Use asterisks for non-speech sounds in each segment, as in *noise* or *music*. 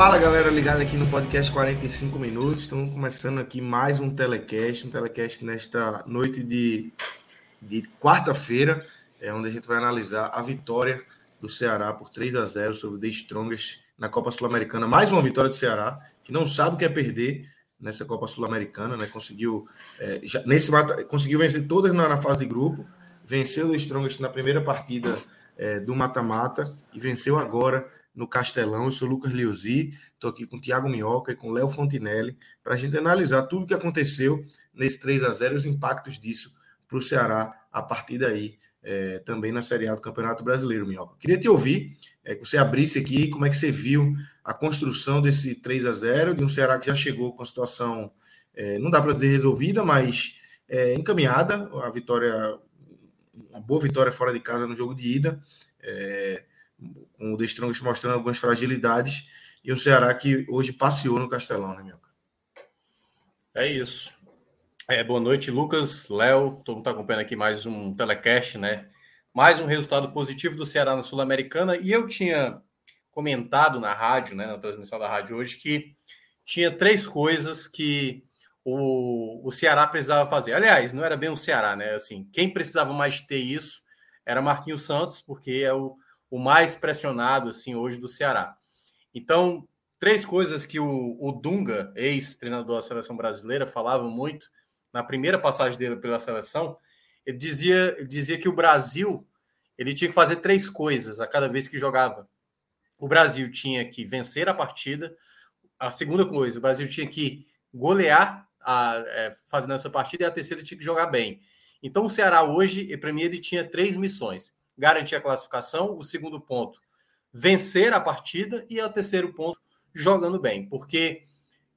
Fala galera ligada aqui no podcast 45 minutos. Estamos começando aqui mais um telecast, um telecast nesta noite de, de quarta-feira, é onde a gente vai analisar a vitória do Ceará por 3 a 0 sobre o The Strongest na Copa Sul-Americana. Mais uma vitória do Ceará, que não sabe o que é perder nessa Copa Sul-Americana, né? Conseguiu é, já, nesse conseguiu vencer todas na, na, fase de grupo, venceu o The Strongest na primeira partida é, do mata-mata e venceu agora no Castelão. Eu sou Lucas Liuzi, estou aqui com o Thiago Minhoca e com Léo Fontinelli para a gente analisar tudo o que aconteceu nesse 3 a 0 e os impactos disso para o Ceará a partir daí, é, também na Série A do Campeonato Brasileiro, Minhoca. Queria te ouvir, é, que você abrisse aqui como é que você viu a construção desse 3 a 0 de um Ceará que já chegou com a situação, é, não dá para dizer resolvida, mas é, encaminhada, a vitória, uma boa vitória fora de casa no jogo de ida. É, com o Strongest mostrando algumas fragilidades e o Ceará que hoje passeou no Castelão, né, Mioca? É isso. É, boa noite, Lucas, Léo, todo mundo está acompanhando aqui mais um telecast, né? Mais um resultado positivo do Ceará na Sul-Americana e eu tinha comentado na rádio, né, na transmissão da rádio hoje, que tinha três coisas que o, o Ceará precisava fazer. Aliás, não era bem o Ceará, né? Assim, quem precisava mais ter isso era Marquinhos Santos, porque é o o mais pressionado assim hoje do Ceará. Então, três coisas que o, o Dunga, ex-treinador da seleção brasileira, falava muito na primeira passagem dele pela seleção. Ele dizia, ele dizia que o Brasil ele tinha que fazer três coisas a cada vez que jogava. O Brasil tinha que vencer a partida. A segunda coisa, o Brasil tinha que golear a, é, fazendo essa partida e a terceira tinha que jogar bem. Então o Ceará hoje, para mim, ele tinha três missões garantir a classificação. O segundo ponto, vencer a partida. E o terceiro ponto, jogando bem. Porque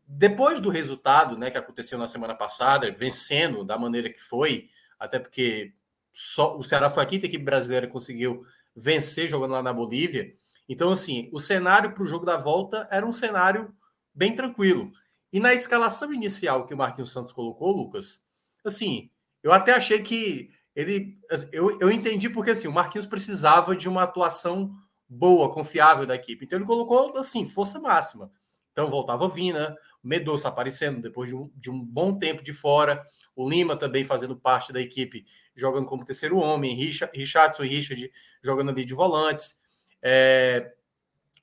depois do resultado né, que aconteceu na semana passada, vencendo da maneira que foi, até porque só o Ceará foi a quinta equipe brasileira que conseguiu vencer jogando lá na Bolívia. Então, assim, o cenário para o jogo da volta era um cenário bem tranquilo. E na escalação inicial que o Marquinhos Santos colocou, Lucas, assim, eu até achei que ele assim, eu, eu entendi porque assim, o Marquinhos precisava de uma atuação boa, confiável da equipe. Então ele colocou assim, força máxima. Então voltava Vina, Medoça aparecendo depois de um, de um bom tempo de fora, o Lima também fazendo parte da equipe, jogando como terceiro homem, Richardson e Richard jogando ali de volantes. É,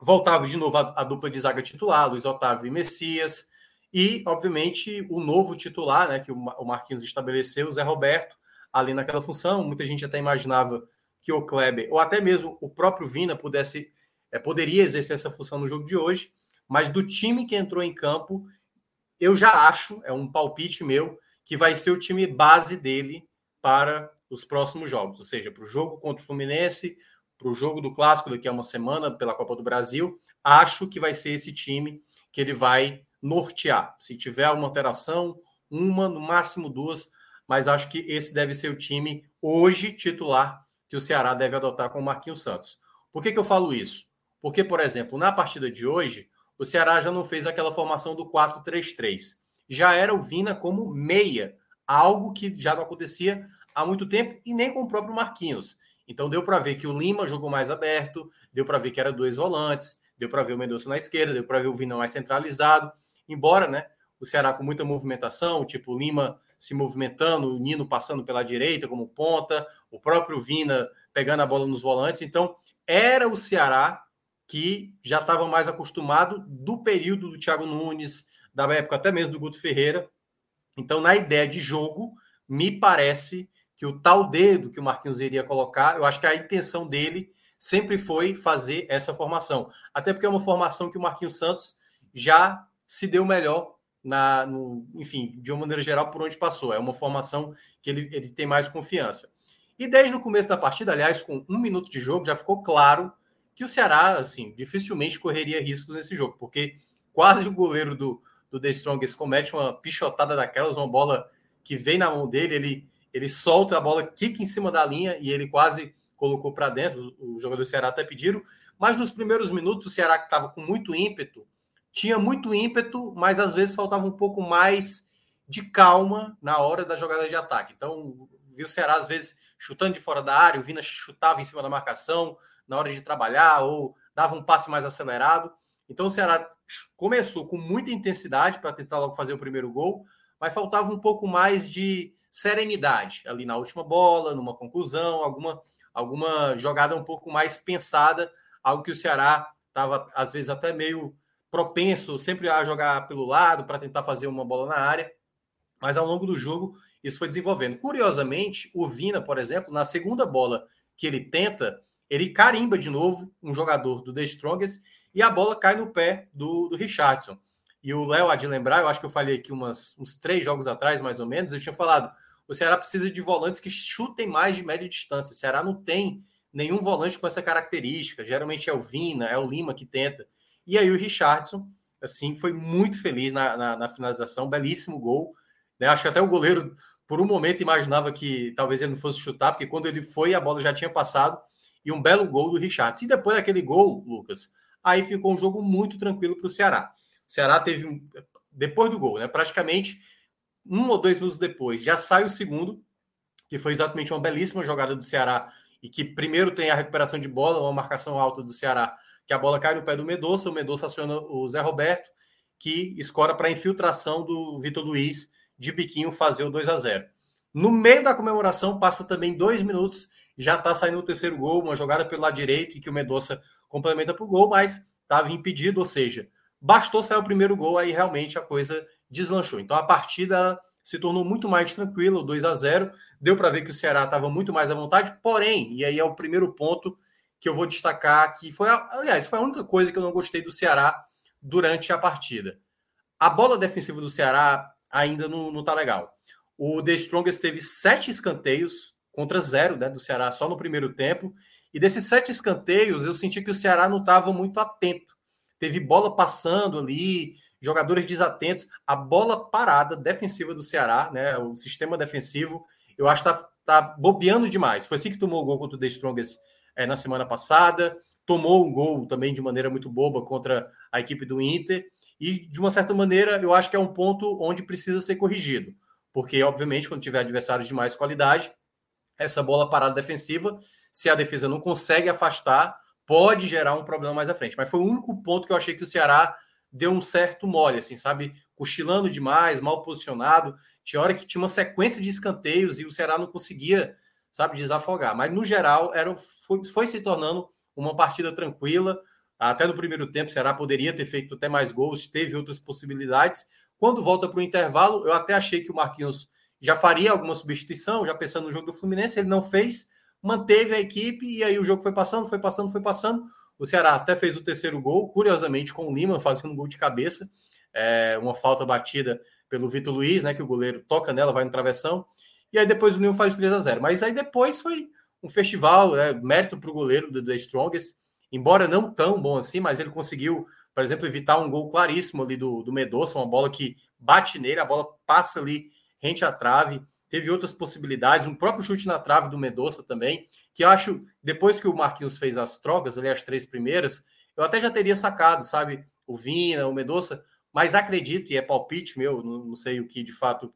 voltava de novo a, a, dupla de zaga titular, Luiz Otávio e Messias. E, obviamente, o novo titular, né, que o Marquinhos estabeleceu, o Zé Roberto, ali naquela função. Muita gente até imaginava que o Kleber, ou até mesmo o próprio Vina, pudesse é, poderia exercer essa função no jogo de hoje, mas do time que entrou em campo, eu já acho, é um palpite meu, que vai ser o time base dele para os próximos jogos, ou seja, para o jogo contra o Fluminense, para o jogo do Clássico daqui a uma semana pela Copa do Brasil, acho que vai ser esse time que ele vai nortear. Se tiver uma alteração, uma, no máximo duas, mas acho que esse deve ser o time hoje titular que o Ceará deve adotar com o Marquinhos Santos. Por que, que eu falo isso? Porque, por exemplo, na partida de hoje, o Ceará já não fez aquela formação do 4-3-3. Já era o Vina como meia, algo que já não acontecia há muito tempo e nem com o próprio Marquinhos. Então deu para ver que o Lima jogou mais aberto, deu para ver que era dois volantes, deu para ver o Mendonça na esquerda, deu para ver o Vina mais centralizado. Embora, né, o Ceará com muita movimentação, tipo Lima se movimentando, o Nino passando pela direita como ponta, o próprio Vina pegando a bola nos volantes. Então, era o Ceará que já estava mais acostumado do período do Thiago Nunes, da época até mesmo do Guto Ferreira. Então, na ideia de jogo, me parece que o tal dedo que o Marquinhos iria colocar, eu acho que a intenção dele sempre foi fazer essa formação. Até porque é uma formação que o Marquinhos Santos já se deu melhor na, no, enfim, de uma maneira geral, por onde passou. É uma formação que ele, ele tem mais confiança. E desde o começo da partida, aliás, com um minuto de jogo, já ficou claro que o Ceará, assim, dificilmente correria riscos nesse jogo, porque quase o goleiro do, do The Strongest comete uma pichotada daquelas, uma bola que vem na mão dele, ele, ele solta a bola, quica em cima da linha e ele quase colocou para dentro. O jogador do Ceará até pediram, mas nos primeiros minutos, o Ceará que estava com muito ímpeto, tinha muito ímpeto, mas às vezes faltava um pouco mais de calma na hora da jogada de ataque. Então, viu o Ceará às vezes chutando de fora da área, o Vina chutava em cima da marcação na hora de trabalhar ou dava um passe mais acelerado. Então o Ceará começou com muita intensidade para tentar logo fazer o primeiro gol, mas faltava um pouco mais de serenidade ali na última bola, numa conclusão, alguma alguma jogada um pouco mais pensada, algo que o Ceará estava às vezes até meio propenso sempre a jogar pelo lado para tentar fazer uma bola na área, mas ao longo do jogo isso foi desenvolvendo. Curiosamente, o Vina, por exemplo, na segunda bola que ele tenta, ele carimba de novo um jogador do The Strongest e a bola cai no pé do, do Richardson. E o Léo há de lembrar, eu acho que eu falei aqui umas, uns três jogos atrás, mais ou menos, eu tinha falado, o Ceará precisa de volantes que chutem mais de média distância. O Ceará não tem nenhum volante com essa característica. Geralmente é o Vina, é o Lima que tenta. E aí o Richardson, assim, foi muito feliz na, na, na finalização, belíssimo gol. Né? Acho que até o goleiro, por um momento, imaginava que talvez ele não fosse chutar, porque quando ele foi, a bola já tinha passado. E um belo gol do Richardson. E depois daquele gol, Lucas, aí ficou um jogo muito tranquilo para o Ceará. O Ceará teve, depois do gol, né? Praticamente um ou dois minutos depois, já sai o segundo, que foi exatamente uma belíssima jogada do Ceará, e que primeiro tem a recuperação de bola, uma marcação alta do Ceará, que a bola cai no pé do Medoça, o Medoça aciona o Zé Roberto, que escora para a infiltração do Vitor Luiz de biquinho fazer o 2 a 0 No meio da comemoração, passa também dois minutos, já está saindo o terceiro gol, uma jogada pelo lado direito, e que o Medoça complementa para o gol, mas estava impedido, ou seja, bastou sair o primeiro gol, aí realmente a coisa deslanchou. Então a partida se tornou muito mais tranquila, o 2 a 0 deu para ver que o Ceará estava muito mais à vontade, porém, e aí é o primeiro ponto que eu vou destacar que foi, aliás, foi a única coisa que eu não gostei do Ceará durante a partida. A bola defensiva do Ceará ainda não, não tá legal. O The Strongest teve sete escanteios contra zero né, do Ceará só no primeiro tempo. E desses sete escanteios, eu senti que o Ceará não estava muito atento. Teve bola passando ali, jogadores desatentos. A bola parada defensiva do Ceará, né, o sistema defensivo, eu acho que está tá bobeando demais. Foi assim que tomou o gol contra o The Strongest é, na semana passada, tomou um gol também de maneira muito boba contra a equipe do Inter, e de uma certa maneira eu acho que é um ponto onde precisa ser corrigido, porque obviamente quando tiver adversários de mais qualidade, essa bola parada defensiva, se a defesa não consegue afastar, pode gerar um problema mais à frente. Mas foi o único ponto que eu achei que o Ceará deu um certo mole, assim, sabe? Cochilando demais, mal posicionado. Tinha hora que tinha uma sequência de escanteios e o Ceará não conseguia sabe, desafogar. Mas, no geral, era, foi, foi se tornando uma partida tranquila. Até no primeiro tempo, o Ceará poderia ter feito até mais gols, teve outras possibilidades. Quando volta para o intervalo, eu até achei que o Marquinhos já faria alguma substituição, já pensando no jogo do Fluminense, ele não fez, manteve a equipe e aí o jogo foi passando, foi passando, foi passando. O Ceará até fez o terceiro gol, curiosamente, com o Lima fazendo um gol de cabeça, é, uma falta batida pelo Vitor Luiz, né? Que o goleiro toca nela, vai no travessão e aí depois o Nil faz 3 a 0 Mas aí depois foi um festival, né, mérito para o goleiro do The Strongest, embora não tão bom assim, mas ele conseguiu, por exemplo, evitar um gol claríssimo ali do, do Medoça, uma bola que bate nele, a bola passa ali rente à trave. Teve outras possibilidades, um próprio chute na trave do Medoça também, que eu acho, depois que o Marquinhos fez as trocas, ali as três primeiras, eu até já teria sacado, sabe? O Vina, o Medoça, mas acredito, e é palpite meu, não, não sei o que de fato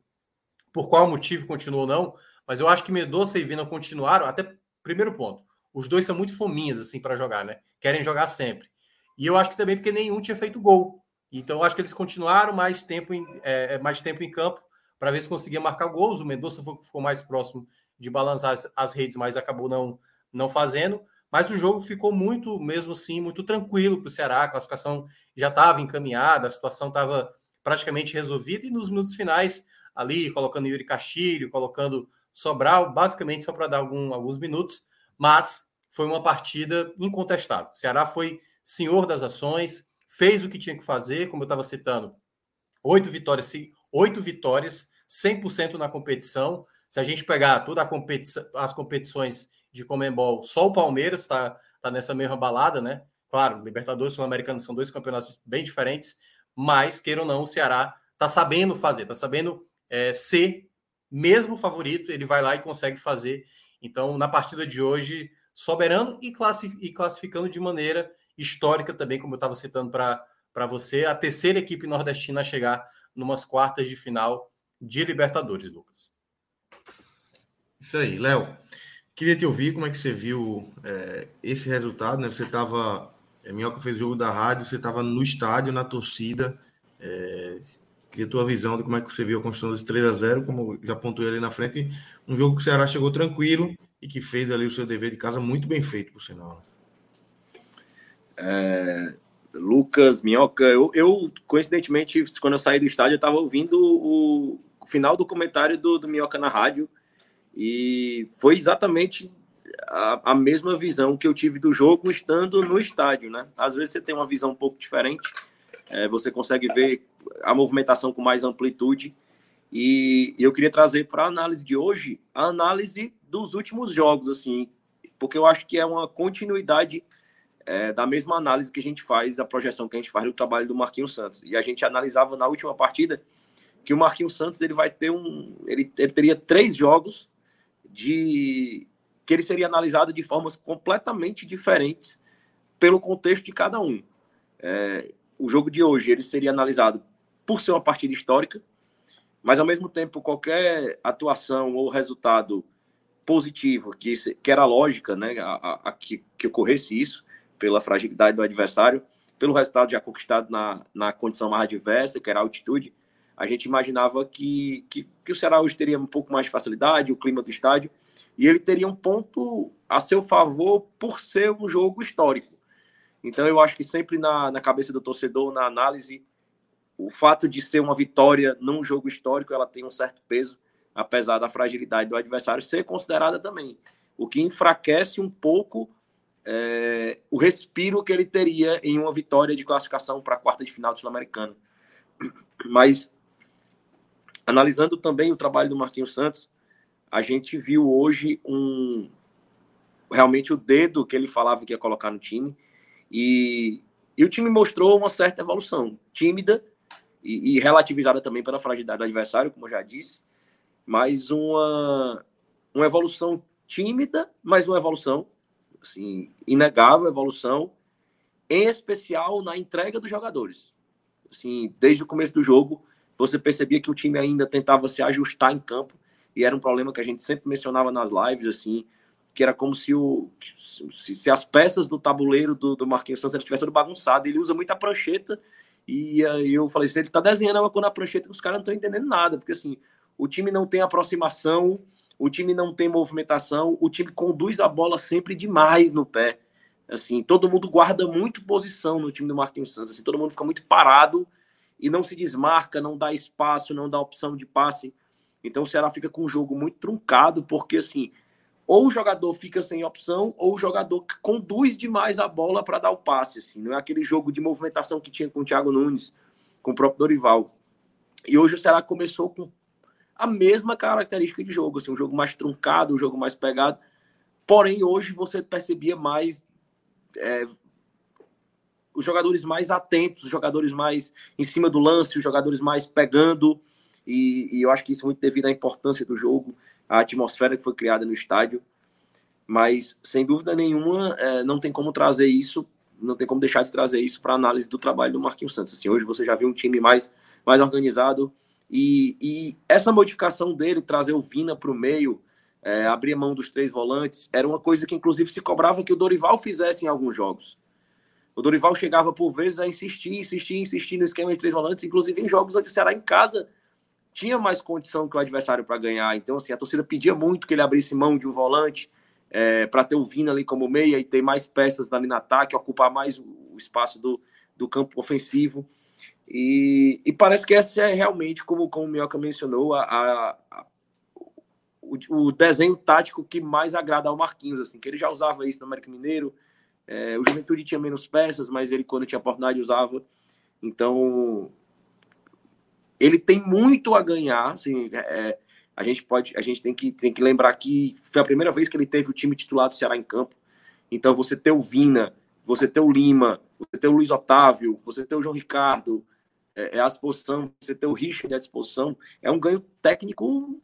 por qual motivo continuou ou não, mas eu acho que Medoça e Vina continuaram, até primeiro ponto, os dois são muito fominhas assim para jogar, né? Querem jogar sempre. E eu acho que também porque nenhum tinha feito gol. Então eu acho que eles continuaram mais tempo em, é, é mais tempo em campo para ver se conseguia marcar gols. O Mendonça ficou mais próximo de balançar as, as, redes, mas acabou não, não fazendo. Mas o jogo ficou muito, mesmo assim, muito tranquilo para o Ceará. A classificação já estava encaminhada, a situação estava praticamente resolvida. E nos minutos finais, ali, colocando Yuri Castilho, colocando Sobral, basicamente só para dar algum, alguns minutos, mas foi uma partida incontestável. O Ceará foi senhor das ações, fez o que tinha que fazer, como eu estava citando, oito vitórias, oito vitórias, 100% na competição. Se a gente pegar toda competição, as competições de Comembol, só o Palmeiras está tá nessa mesma balada, né? Claro, Libertadores Sul-Americano são dois campeonatos bem diferentes, mas, queira ou não, o Ceará está sabendo fazer, está sabendo é, ser mesmo favorito, ele vai lá e consegue fazer. Então, na partida de hoje, soberano e, classificando de maneira histórica também, como eu estava citando para você, a terceira equipe nordestina a chegar numas quartas de final de Libertadores, Lucas. Isso aí, Léo. Queria te ouvir como é que você viu é, esse resultado, né? Você estava é, Minhoca fez o jogo da rádio, você estava no estádio, na torcida. É, queria a tua visão de como é que você viu a construção desse 3 a 0 como já pontuei ali na frente. Um jogo que o Ceará chegou tranquilo e que fez ali o seu dever de casa muito bem feito, por sinal. É, Lucas, Minhoca, eu, eu, coincidentemente, quando eu saí do estádio, eu estava ouvindo o, o, final do comentário do, do Minhoca na rádio e foi exatamente a, a, mesma visão que eu tive do jogo estando no estádio, né? Às vezes você tem uma visão um pouco diferente, é, você consegue ver a movimentação com mais amplitude. E, eu queria trazer para a análise de hoje a análise dos últimos jogos, assim, porque eu acho que é uma continuidade é, da mesma análise que a gente faz, da projeção que a gente faz do trabalho do Marquinhos Santos. E a gente analisava na última partida que o Marquinhos Santos ele vai ter um, ele, ele teria três jogos de que ele seria analisado de formas completamente diferentes pelo contexto de cada um. É, o jogo de hoje ele seria analisado por ser uma partida histórica, mas ao mesmo tempo qualquer atuação ou resultado positivo que, que era lógica, né, a, a, a que, que ocorresse isso pela fragilidade do adversário, pelo resultado já conquistado na, na condição mais adversa, que era a altitude, a gente imaginava que, que, que o Ceará hoje teria um pouco mais de facilidade, o clima do estádio, e ele teria um ponto a seu favor por ser um jogo histórico. Então, eu acho que sempre na, na cabeça do torcedor, na análise, o fato de ser uma vitória num jogo histórico, ela tem um certo peso, apesar da fragilidade do adversário ser considerada também. O que enfraquece um pouco é, o respiro que ele teria em uma vitória de classificação para a quarta de final do Sul-Americano. Mas, analisando também o trabalho do Marquinhos Santos, a gente viu hoje um realmente o dedo que ele falava que ia colocar no time e, e o time mostrou uma certa evolução, tímida e, e relativizada também pela fragilidade do adversário, como eu já disse, mas uma, uma evolução tímida, mas uma evolução assim, inegável evolução, em especial na entrega dos jogadores. Assim, desde o começo do jogo, você percebia que o time ainda tentava se ajustar em campo e era um problema que a gente sempre mencionava nas lives, assim, que era como se, o, se, se as peças do tabuleiro do, do Marquinhos Santos estivessem bagunçado. Ele usa muita prancheta e aí eu falei assim, ele tá desenhando uma coisa na prancheta que os caras não estão entendendo nada, porque assim, o time não tem aproximação, o time não tem movimentação, o time conduz a bola sempre demais no pé. Assim, todo mundo guarda muito posição no time do Marquinhos Santos, assim, todo mundo fica muito parado e não se desmarca, não dá espaço, não dá opção de passe. Então o Ceará fica com um jogo muito truncado, porque assim, ou o jogador fica sem opção, ou o jogador conduz demais a bola para dar o passe. Assim. Não é aquele jogo de movimentação que tinha com o Thiago Nunes, com o próprio Dorival. E hoje o Ceará começou com a mesma característica de jogo, assim, um jogo mais truncado, um jogo mais pegado. Porém, hoje você percebia mais é, os jogadores mais atentos, os jogadores mais em cima do lance, os jogadores mais pegando. E, e, eu acho que isso é muito devido à importância do jogo, à atmosfera que foi criada no estádio. Mas, sem dúvida nenhuma, é, não tem como trazer isso, não tem como deixar de trazer isso para análise do trabalho do Marquinhos Santos. Assim, hoje você já viu um time mais, mais organizado. E, e essa modificação dele, trazer o Vina para o meio, é, abrir mão dos três volantes, era uma coisa que, inclusive, se cobrava que o Dorival fizesse em alguns jogos. O Dorival chegava por vezes a insistir, insistir, insistir no esquema de três volantes, inclusive em jogos onde o Ceará em casa tinha mais condição que o adversário para ganhar. Então, assim, a torcida pedia muito que ele abrisse mão de um volante é, para ter o Vina ali como meia e ter mais peças ali no ataque, ocupar mais o espaço do, do campo ofensivo. E, e parece que essa é realmente, como, como o Minhoca mencionou, a, a, o, o, desenho tático que mais agrada ao Marquinhos, assim, que ele já usava isso no América Mineiro. É, o Juventude tinha menos peças, mas ele, quando tinha oportunidade, usava. Então, ele tem muito a ganhar. Assim, é, a gente pode, a gente tem que, tem que lembrar que foi a primeira vez que ele teve o time titular do Ceará em campo. Então, você ter o Vina, você ter o Lima, você ter o Luiz Otávio, você ter o João Ricardo, é, é a disposição, você ter o Richard à disposição, é um ganho técnico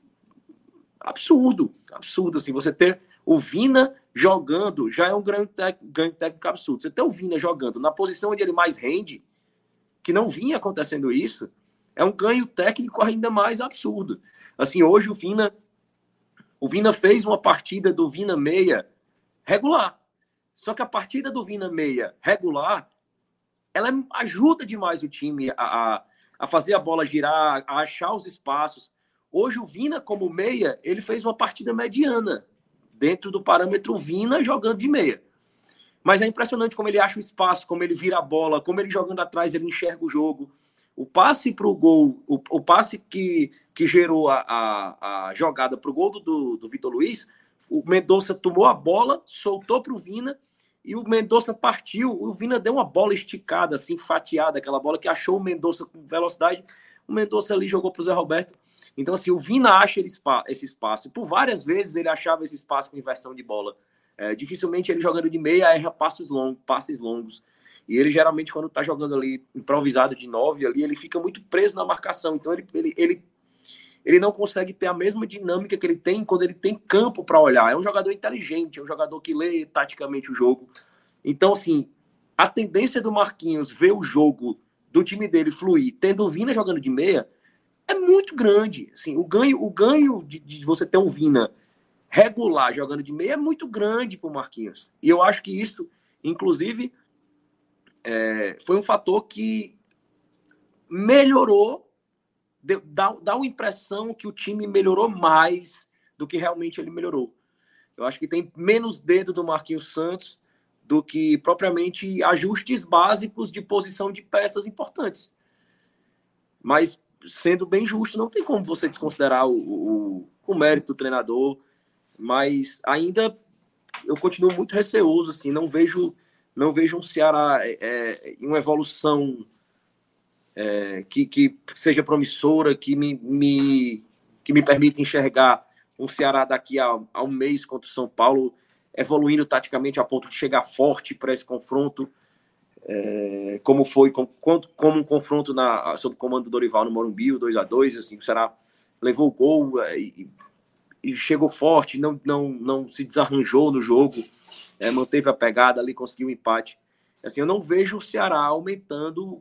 absurdo, absurdo, assim, você ter o Vina jogando já é um ganho, ganho técnico absurdo, você ter o Vina jogando na posição onde ele mais rende, que não vinha acontecendo isso, é um ganho técnico ainda mais absurdo. Assim, hoje o Vina o Vina fez uma partida do Vina meia regular. Só que a partida do Vina meia regular, ela ajuda demais o time a, a, a fazer a bola girar, a achar os espaços. Hoje o Vina, como meia, ele fez uma partida mediana, dentro do parâmetro Vina jogando de meia. Mas é impressionante como ele acha o espaço, como ele vira a bola, como ele jogando atrás, ele enxerga o jogo. O passe para o gol, o, passe que, que gerou a, a, a jogada para o gol do, do Vitor Luiz, o Mendonça tomou a bola, soltou para o Vina e o Mendonça partiu. O Vina deu uma bola esticada, assim, fatiada, aquela bola que achou o Mendonça com velocidade. O Mendonça ali jogou para o Zé Roberto. Então, assim, o Vina acha esse espaço. E por várias vezes ele achava esse espaço com inversão de bola. É, dificilmente ele jogando de meia erra passos longos, passes longos. E ele geralmente, quando está jogando ali improvisado de nove ali, ele fica muito preso na marcação. Então ele, ele, ele, ele não consegue ter a mesma dinâmica que ele tem quando ele tem campo para olhar. É um jogador inteligente, é um jogador que lê taticamente o jogo. Então, assim, a tendência do Marquinhos ver o jogo do time dele fluir, tendo o Vina jogando de meia, é muito grande. Assim, o ganho, o ganho de, de você ter um Vina regular jogando de meia é muito grande para o Marquinhos. E eu acho que isso, inclusive, é, foi um fator que melhorou, deu, dá, dá uma impressão que o time melhorou mais do que realmente ele melhorou. Eu acho que tem menos dedo do Marquinhos Santos do que propriamente ajustes básicos de posição de peças importantes. Mas, sendo bem justo, não tem como você desconsiderar o, o, o mérito do treinador, mas ainda eu continuo muito receoso, assim, não vejo não vejo um Ceará é, é, em uma evolução é, que, que seja promissora, que me, me, que me permita enxergar um Ceará daqui a, a um mês contra o São Paulo evoluindo taticamente a ponto de chegar forte para esse confronto, é, como foi como, como um confronto na, sob o comando do Dorival no Morumbi, o 2 a 2 assim, o Ceará levou o gol é, e, e chegou forte, não, não, não se desarranjou no jogo, é, manteve a pegada ali, conseguiu um empate. Assim, eu não vejo o Ceará aumentando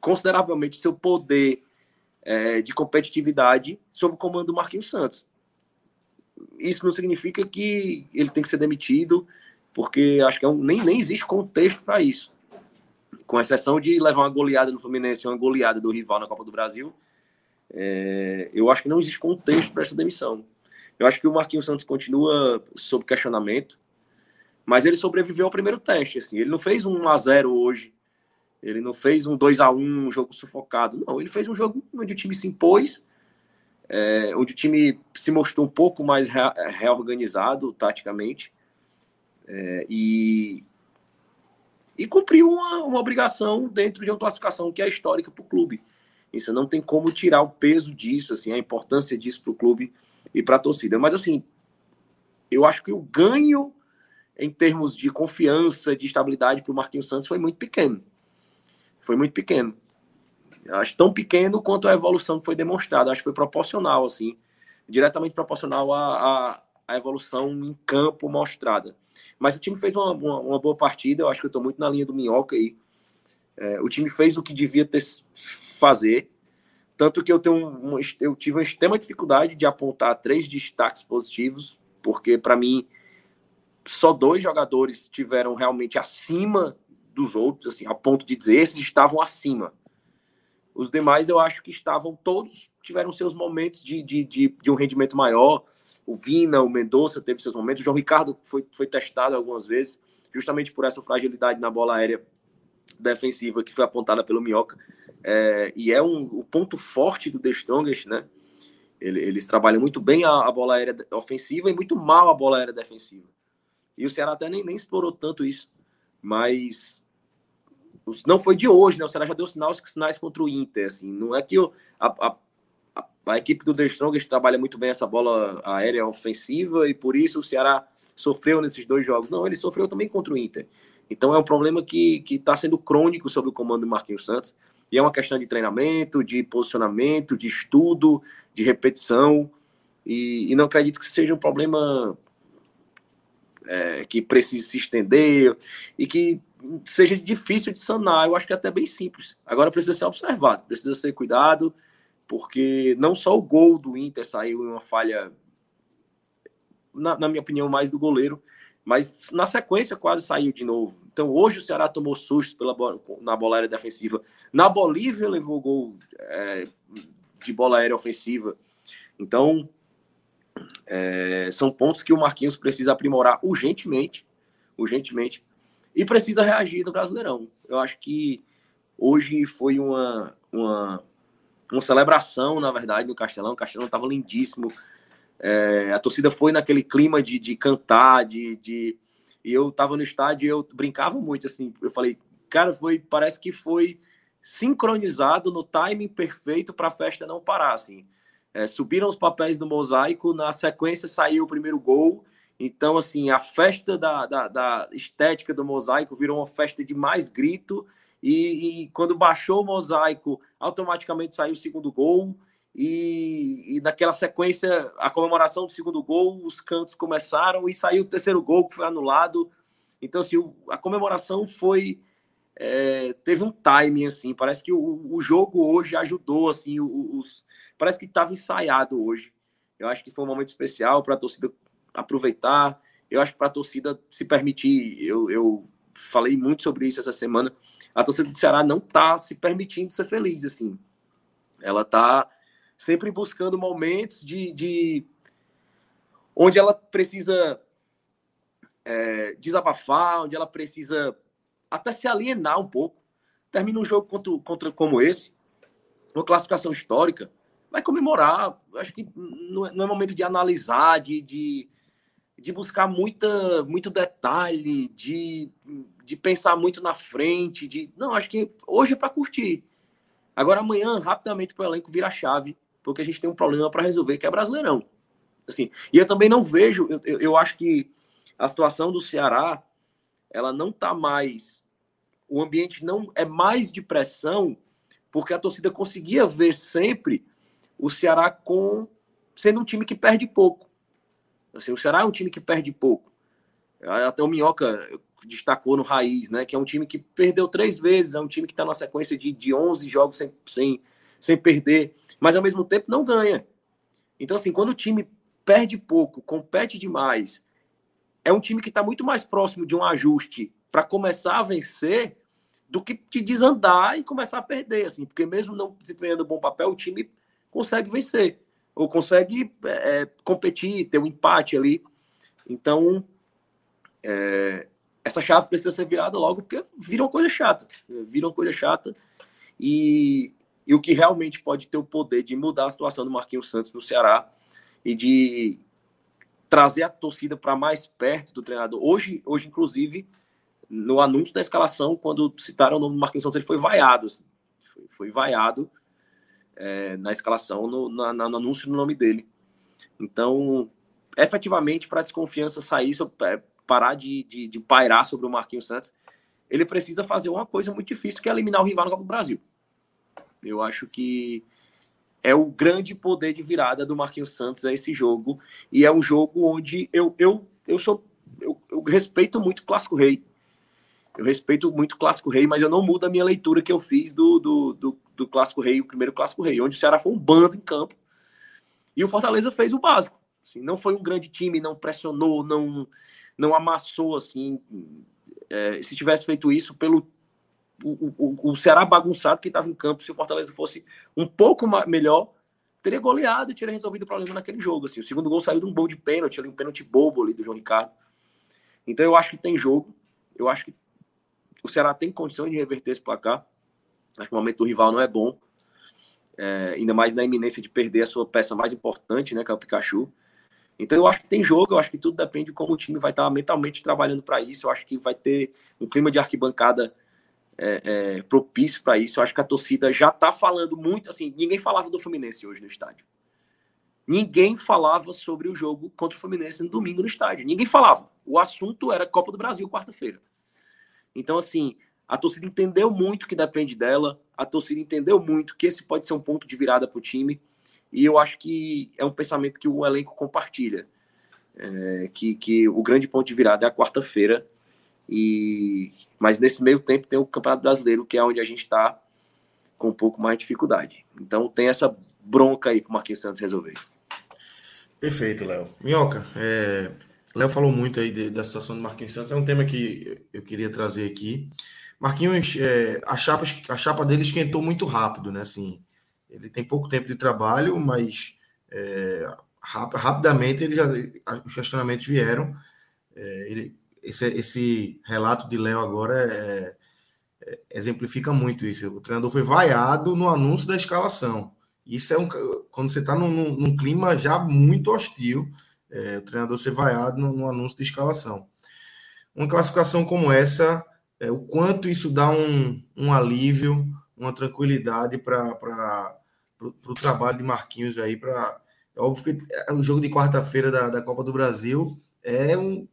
consideravelmente seu poder é, de competitividade sob o comando do Marquinhos Santos. Isso não significa que ele tem que ser demitido, porque acho que é um, nem, nem existe contexto para isso. Com exceção de levar uma goleada no Fluminense, uma goleada do rival na Copa do Brasil, é, eu acho que não existe contexto para essa demissão. Eu acho que o Marquinhos Santos continua sob questionamento, mas ele sobreviveu ao primeiro teste. Assim. Ele não fez um 1x0 hoje, ele não fez um 2 a 1 um jogo sufocado. Não, ele fez um jogo onde o time se impôs, é, onde o time se mostrou um pouco mais reorganizado taticamente é, e, e cumpriu uma, uma obrigação dentro de uma classificação que é histórica para o clube. Isso não tem como tirar o peso disso, assim, a importância disso para o clube e para a torcida. Mas, assim, eu acho que o ganho em termos de confiança, de estabilidade para o Marquinhos Santos foi muito pequeno. Foi muito pequeno. Eu acho tão pequeno quanto a evolução que foi demonstrada. Acho que foi proporcional, assim, diretamente proporcional à, à, à evolução em campo mostrada. Mas o time fez uma, uma, uma boa partida. Eu acho que eu estou muito na linha do Minhoca aí. É, o time fez o que devia ter fazer. Tanto que eu, tenho um, eu tive uma extrema dificuldade de apontar três destaques positivos, porque para mim só dois jogadores tiveram realmente acima dos outros, assim, a ponto de dizer esses estavam acima. Os demais eu acho que estavam todos, tiveram seus momentos de, de, de, de um rendimento maior. O Vina, o Mendonça teve seus momentos, o João Ricardo foi, foi testado algumas vezes, justamente por essa fragilidade na bola aérea defensiva que foi apontada pelo Minhoca é, e é um, o ponto forte do The Strongest, né? Eles trabalham muito bem a, a bola aérea ofensiva e muito mal a bola aérea defensiva. E o Ceará até nem, nem explorou tanto isso. Mas não foi de hoje, né? O Ceará já deu sinais, sinais contra o Inter. Assim. Não é que o, a, a, a, equipe do The Strongest trabalha muito bem essa bola aérea ofensiva e por isso o Ceará sofreu nesses dois jogos. Não, ele sofreu também contra o Inter. Então é um problema que está sendo crônico sobre o comando do Marquinhos Santos. E é uma questão de treinamento, de posicionamento, de estudo, de repetição. E, e não acredito que seja um problema é, que precise se estender e que seja difícil de sanar. Eu acho que é até bem simples. Agora precisa ser observado, precisa ser cuidado, porque não só o gol do Inter saiu em uma falha, na, na minha opinião, mais do goleiro, mas na sequência quase saiu de novo. Então hoje o Ceará tomou susto pela na bola aérea defensiva. Na Bolívia levou gol é, de bola aérea ofensiva. Então é, são pontos que o Marquinhos precisa aprimorar urgentemente, urgentemente, e precisa reagir no Brasileirão. Eu acho que hoje foi uma, uma, uma celebração, na verdade, no Castelão. O Castelão estava lindíssimo. É, a torcida foi naquele clima de, de cantar, de, de... E eu estava no estádio e eu brincava muito, assim. Eu falei, cara, foi, parece que foi sincronizado no timing perfeito para a festa não parar, assim. É, subiram os papéis do mosaico, na sequência saiu o primeiro gol então, assim, a festa da, da, da, estética do mosaico virou uma festa de mais grito. E, e, quando baixou o mosaico, automaticamente saiu o segundo gol. E, e, naquela sequência, a comemoração do segundo gol, os cantos começaram e saiu o terceiro gol que foi anulado. Então, assim, o, a comemoração foi. É, teve um timing, assim. Parece que o, o jogo hoje ajudou, assim. Os, parece que estava ensaiado hoje. Eu acho que foi um momento especial para a torcida aproveitar. Eu acho que para a torcida se permitir, eu, eu falei muito sobre isso essa semana, a torcida do Ceará não está se permitindo ser feliz, assim. Ela está sempre buscando momentos de, de onde ela precisa é, desabafar, onde ela precisa até se alienar um pouco. Termina um jogo contra, contra como esse, uma classificação histórica, vai comemorar. Acho que não é, não é momento de analisar, de, de de buscar muita, muito detalhe, de, de pensar muito na frente, de não, acho que hoje é para curtir. Agora amanhã rapidamente para o elenco vira chave, porque a gente tem um problema para resolver que é Brasileirão. Assim, e eu também não vejo, eu, eu, eu acho que a situação do Ceará, ela não está mais, o ambiente não é mais de pressão, porque a torcida conseguia ver sempre o Ceará com sendo um time que perde pouco. Assim, o Ceará é um time que perde pouco. Até o Minhoca destacou no Raiz, né? Que é um time que perdeu três vezes, é um time que está na sequência de, de 11 jogos sem, sem, sem perder, mas ao mesmo tempo não ganha. Então, assim, quando o time perde pouco, compete demais, é um time que está muito mais próximo de um ajuste para começar a vencer do que de desandar e começar a perder, assim, porque mesmo não desempenhando bom papel, o time consegue vencer ou consegue é, competir, ter um empate ali. Então, é, essa chave precisa ser virada logo, porque vira uma coisa chata. Vira uma coisa chata. E, e o que realmente pode ter o poder de mudar a situação do Marquinhos Santos no Ceará e de trazer a torcida para mais perto do treinador. Hoje, hoje, inclusive, no anúncio da escalação, quando citaram o nome do Marquinhos Santos, ele foi vaiado. Assim. Foi, foi vaiado é, na escalação, no, na, no anúncio do nome dele. Então, efetivamente, para a desconfiança sair, é, parar de, de, de, pairar sobre o Marquinhos Santos, ele precisa fazer uma coisa muito difícil, que é eliminar o rival no Copa do Brasil. Eu acho que é o grande poder de virada do Marquinhos Santos a esse jogo. E é um jogo onde eu, eu, eu sou. Eu, eu respeito muito o Clássico Rei. Eu respeito muito o Clássico Rei, mas eu não mudo a minha leitura que eu fiz do, do, do, do Clássico Rei, o primeiro Clássico Rei, onde o Ceará foi um bando em campo e o Fortaleza fez o básico. Assim, não foi um grande time, não pressionou, não, não amassou. assim. É, se tivesse feito isso pelo o, o, o Ceará bagunçado que estava em campo, se o Fortaleza fosse um pouco melhor, teria goleado e teria resolvido o problema naquele jogo. Assim. O segundo gol saiu de um gol de pênalti, ali, um pênalti bobo ali do João Ricardo. Então eu acho que tem jogo. Eu acho que o Ceará tem condições de reverter esse placar. Acho que o momento do rival não é bom. é, ainda mais na iminência de perder a sua peça mais importante, né, que é o Pikachu. Então eu acho que tem jogo, eu acho que tudo depende de como o time vai estar mentalmente trabalhando para isso. Eu acho que vai ter um clima de arquibancada é, é, propício para isso. Eu acho que a torcida já está falando muito. Assim, ninguém falava do Fluminense hoje no estádio. Ninguém falava sobre o jogo contra o Fluminense no domingo no estádio. Ninguém falava. O assunto era Copa do Brasil quarta-feira. Então, assim, a torcida entendeu muito que depende dela. A torcida entendeu muito que esse pode ser um ponto de virada para o time. E eu acho que é um pensamento que o elenco compartilha. É, que, que o grande ponto de virada é a quarta-feira. E mas nesse meio tempo tem o Campeonato Brasileiro, que é onde a gente está com um pouco mais de dificuldade. Então tem essa bronca aí para o Marquinhos Santos resolver. Perfeito, Léo. Minhoca, é... Léo falou muito aí de, da situação do Marquinhos Santos. É um tema que eu queria trazer aqui. Marquinhos, é, a, chapa, a chapa dele esquentou muito rápido, né? Assim, ele tem pouco tempo de trabalho, mas é, rapidamente ele já, os questionamentos vieram. É, ele, esse, esse relato de Léo agora é, é, exemplifica muito isso. O treinador foi vaiado no anúncio da escalação. Isso é um quando você está num, num, clima já muito hostil, é, o treinador ser vaiado no, no, anúncio de escalação. Uma classificação como essa, é, o quanto isso dá um, um alívio, uma tranquilidade para o trabalho de Marquinhos aí. Pra, é óbvio que é, o jogo de quarta-feira da, da Copa do Brasil é um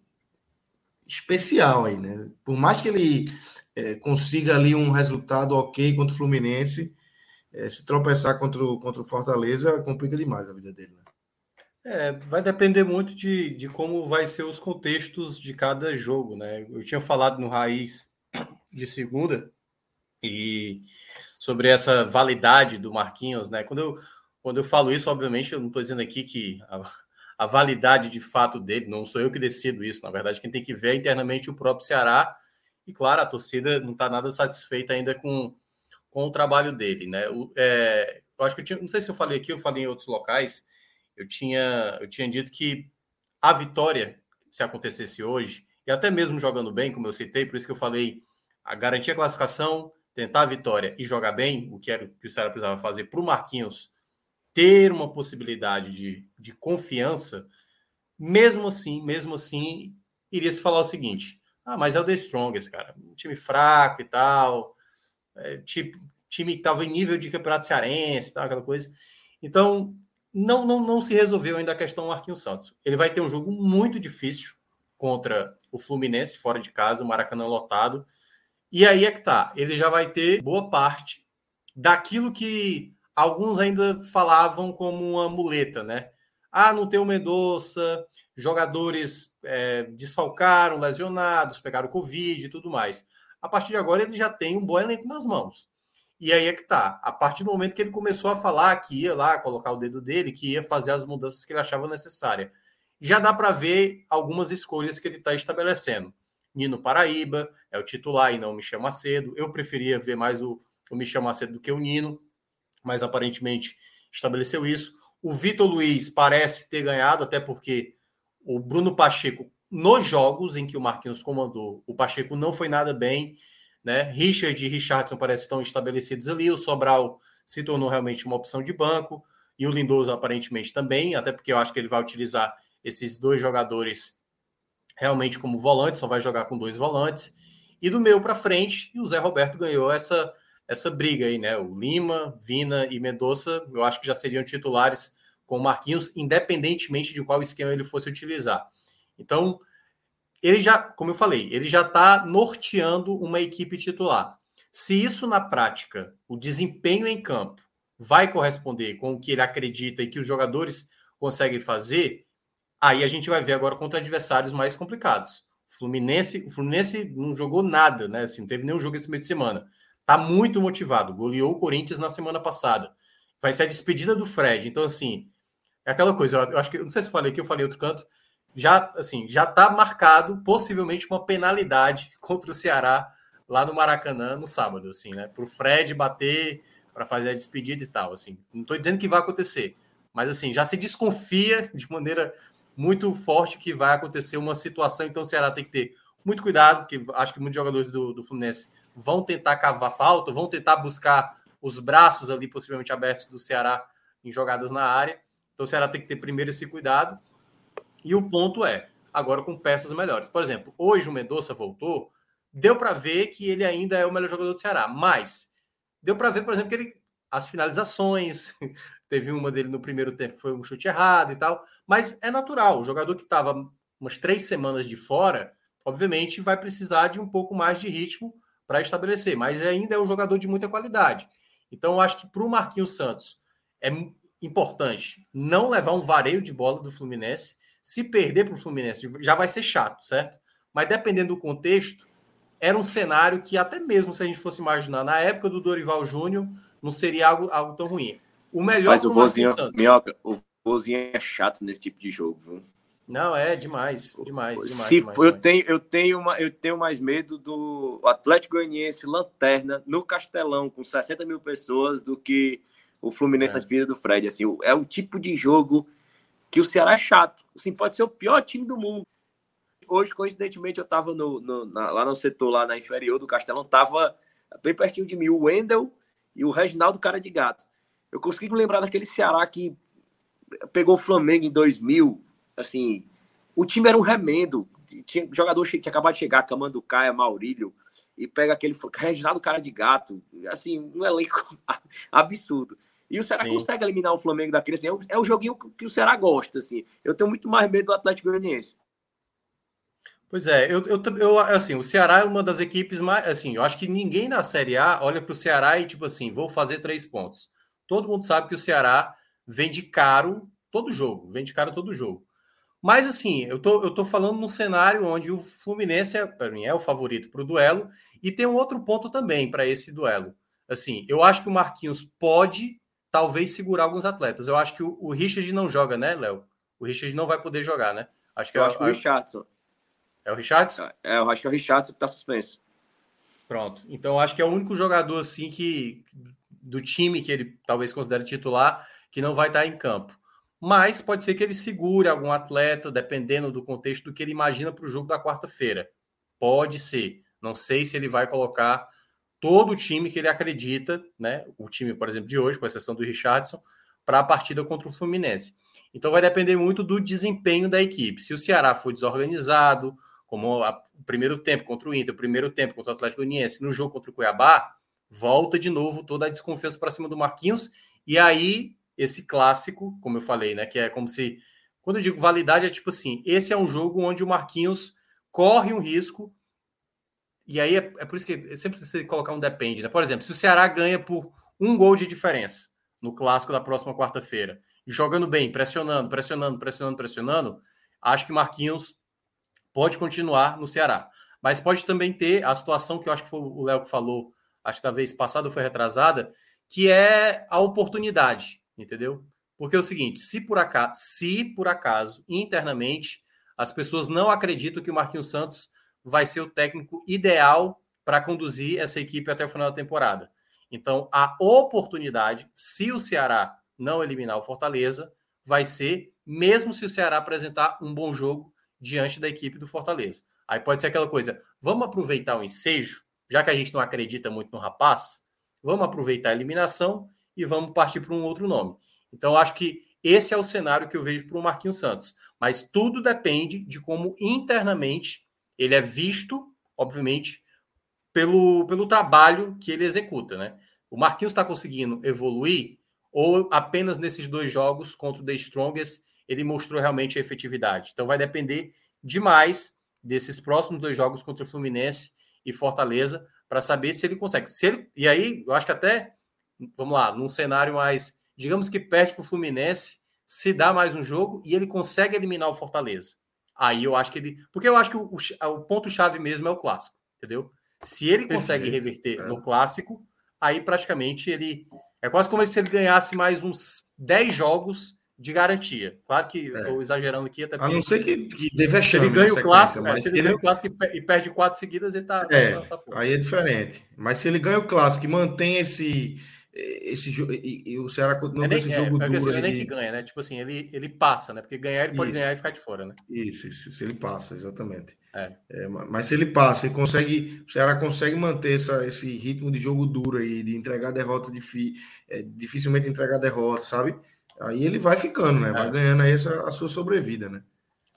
especial aí, né? Por mais que ele é, consiga ali um resultado ok contra o Fluminense, é, se tropeçar contra o, contra o Fortaleza, complica demais a vida dele. Né? É, vai depender muito de, de como vai ser os contextos de cada jogo, né? Eu tinha falado no Raiz de segunda e sobre essa validade do Marquinhos, né? Quando eu, quando eu falo isso, obviamente, eu não estou dizendo aqui que a, a, validade de fato dele, não sou eu que decido isso, na verdade, quem tem que ver é internamente o próprio Ceará, e claro, a torcida não está nada satisfeita ainda com, com o trabalho dele, né? O, é, eu acho que eu tinha, não sei se eu falei aqui, eu falei em outros locais, eu tinha, eu tinha dito que a vitória, se acontecesse hoje, e até mesmo jogando bem, como eu citei, por isso que eu falei, a garantir a classificação, tentar a vitória e jogar bem, o que era o que o Ceará precisava fazer para o Marquinhos ter uma possibilidade de, de confiança, mesmo assim, mesmo assim, iria se falar o seguinte: ah, mas é o The Strongest, cara, um time fraco e tal, é, tipo, time que estava em nível de campeonato cearense tal, aquela coisa. Então, não, não, não se resolveu ainda a questão Marquinhos Santos. Ele vai ter um jogo muito difícil contra o Fluminense, fora de casa, o Maracanã lotado. E aí é que tá, ele já vai ter boa parte daquilo que alguns ainda falavam como uma muleta, né? Ah, não tem o Mendonça, jogadores é, desfalcaram, lesionados, pegaram Covid e tudo mais. A partir de agora ele já tem um bom elenco nas mãos. E aí é que tá. A partir do momento que ele começou a falar que ia lá colocar o dedo dele, que ia fazer as mudanças que ele achava necessária, já dá para ver algumas escolhas que ele está estabelecendo. Nino Paraíba é o titular e não o Michel Macedo. Eu preferia ver mais o, o Michel Macedo do que o Nino, mas aparentemente estabeleceu isso. O Vitor Luiz parece ter ganhado, até porque o Bruno Pacheco, nos jogos em que o Marquinhos comandou, o Pacheco não foi nada bem. Né? Richard e Richardson parecem estão estabelecidos ali. O Sobral se tornou realmente uma opção de banco. E o Lindoso aparentemente também, até porque eu acho que ele vai utilizar esses dois jogadores realmente como volante, só vai jogar com dois volantes. E do meio para frente, o Zé Roberto ganhou essa essa briga aí, né? O Lima, Vina e Mendonça, eu acho que já seriam titulares com o Marquinhos, independentemente de qual esquema ele fosse utilizar. Então, ele já, como eu falei, ele já está norteando uma equipe titular. Se isso na prática, o desempenho em campo, vai corresponder com o que ele acredita e que os jogadores conseguem fazer, Aí a gente vai ver agora contra adversários mais complicados. Fluminense, o Fluminense não jogou nada, né? Assim, não teve nenhum jogo esse meio de semana. Tá muito motivado. Goleou o Corinthians na semana passada. Vai ser a despedida do Fred. Então, assim, é aquela coisa. Eu acho que, não sei se eu falei aqui, eu falei outro canto. Já, assim, já tá marcado possivelmente uma penalidade *laughs* contra o Ceará lá no Maracanã no sábado, assim, né? Para o Fred bater para fazer a despedida e tal, assim. Não estou dizendo que vai acontecer, mas assim já se desconfia *laughs* de maneira muito forte que vai acontecer uma situação, então o Ceará tem que ter muito cuidado, porque acho que muitos jogadores do, do Fluminense vão tentar cavar falta, vão tentar buscar os braços ali possivelmente abertos do Ceará em jogadas na área. Então o Ceará tem que ter primeiro esse cuidado. E o ponto é, agora com peças melhores. Por exemplo, hoje o Mendonça voltou, deu para ver que ele ainda é o melhor jogador do Ceará, mas deu para ver, por exemplo, que ele as finalizações, *laughs* teve uma dele no primeiro tempo que foi um chute errado e tal, mas é natural, o jogador que estava umas três semanas de fora, obviamente vai precisar de um pouco mais de ritmo para estabelecer, mas ainda é um jogador de muita qualidade. Então, eu acho que para o Marquinhos Santos é importante não levar um vareio de bola do Fluminense. Se perder para o Fluminense, já vai ser chato, certo? Mas dependendo do contexto, era um cenário que, até mesmo se a gente fosse imaginar na época do Dorival Júnior, não seria algo, algo tão ruim. O melhor Mas o vozinho, Minhoca, o vozinho é chato nesse tipo de jogo, viu? Não, é demais, demais, demais. Se demais, for, demais. Eu, tenho, eu, tenho uma, eu tenho mais medo do Atlético Goianiense Lanterna no Castelão com 60 mil pessoas do que o Fluminense é. na do Fred. Assim, é o tipo de jogo que o Ceará é chato. Assim, pode ser o pior time do mundo. Hoje, coincidentemente, eu estava lá no setor, lá na inferior do Castelão, tava bem pertinho de mim o Wendel e o Reginaldo Cara de Gato. Eu consegui me lembrar daquele Ceará que pegou o Flamengo em 2000, assim, o time era um remendo. Tinha jogador que tinha acabado de chegar, Camando Caia, Maurílio, e pega aquele Reginaldo Cara de Gato, assim, um elenco *laughs* absurdo. E o Ceará Sim. consegue eliminar o Flamengo daquele, assim, é o, é o joguinho que o Ceará gosta, assim. Eu tenho muito mais medo do Atlético Goianiense. Pois é, eu, eu, eu, assim, o Ceará é uma das equipes mais, assim, eu acho que ninguém na Série A olha para o Ceará e tipo assim, vou fazer três pontos. Todo mundo sabe que o Ceará vende caro todo jogo, vende caro todo jogo. Mas assim, eu tô, eu tô falando num cenário onde o Fluminense, é, para mim, é o favorito para o duelo, e tem um outro ponto também para esse duelo. Assim, eu acho que o Marquinhos pode, talvez, segurar alguns atletas. Eu acho que o, o Richard não joga, né, Léo? O Richard não vai poder jogar, né? Acho que eu é, acho que o Richardson. É o Richardson? É, eu acho que é o Richardson que está suspenso. Pronto. Então, acho que é o único jogador, assim, que do time que ele talvez considere titular, que não vai estar em campo mas pode ser que ele segure algum atleta, dependendo do contexto do que ele imagina para o jogo da quarta-feira. Pode ser. Não sei se ele vai colocar todo o time que ele acredita, né? O time, por exemplo, de hoje, com exceção do Richardson, para a partida contra o Fluminense. Então vai depender muito do desempenho da equipe. Se o Ceará for desorganizado, como a, o primeiro tempo contra o Inter, o primeiro tempo contra o Atlético Uniense, no jogo contra o Cuiabá, volta de novo toda a desconfiança para cima do Marquinhos, e aí esse clássico, como eu falei, né? Que é como se. Quando eu digo validade, é tipo assim: esse é um jogo onde o Marquinhos corre um risco. E aí é, é por isso que sempre precisa colocar um depende, né? Por exemplo, se o Ceará ganha por um gol de diferença no clássico da próxima quarta-feira, jogando bem, pressionando, pressionando, pressionando, pressionando, acho que Marquinhos pode continuar no Ceará. Mas pode também ter a situação que eu acho que foi o Léo que falou, acho que da vez passada foi retrasada, que é a oportunidade entendeu? Porque é o seguinte, se por acaso, se por acaso internamente as pessoas não acreditam que o Marquinhos Santos vai ser o técnico ideal para conduzir essa equipe até o final da temporada. Então, a oportunidade, se o Ceará não eliminar o Fortaleza, vai ser mesmo se o Ceará apresentar um bom jogo diante da equipe do Fortaleza. Aí pode ser aquela coisa, vamos aproveitar o ensejo, já que a gente não acredita muito no rapaz, vamos aproveitar a eliminação e vamos partir para um outro nome. Então, acho que esse é o cenário que eu vejo para o Marquinhos Santos. Mas tudo depende de como internamente ele é visto, obviamente, pelo, pelo trabalho que ele executa. Né? O Marquinhos está conseguindo evoluir ou apenas nesses dois jogos contra o The Strongest ele mostrou realmente a efetividade. Então vai depender demais desses próximos dois jogos contra o Fluminense e Fortaleza para saber se ele consegue. Se ele, e aí, eu acho que até vamos lá, num cenário mais, digamos que perde para o Fluminense, se dá mais um jogo e ele consegue eliminar o Fortaleza. Aí eu acho que ele. Porque eu acho que o, o, ponto-chave mesmo é o clássico, entendeu? Se ele consegue reverter é. no clássico, aí praticamente ele. É quase como se ele ganhasse mais uns 10 jogos de garantia. Claro que é. estou exagerando aqui até A não ser que, que deve achar. Ele ganha o clássico, mas é, se ele, ele ganha o clássico e perde quatro seguidas, ele está. É, tá, tá aí é diferente. Mas se ele ganha o clássico e mantém esse esse jogo e, e, o Ceará continua é com esse jogo é, duro. Assim, não é nem que ganha, né? Tipo assim, ele, ele passa, né? Porque ganhar ele pode isso. ganhar e ficar de fora, né? Isso, isso, se ele passa, exatamente. É. É, mas se ele passa e consegue, o Ceará consegue manter essa, esse ritmo de jogo duro aí, de entregar derrota, de, é, dificilmente entregar derrota, sabe? Aí ele vai ficando, né? Vai é. ganhando aí essa, a sua sobrevida, né?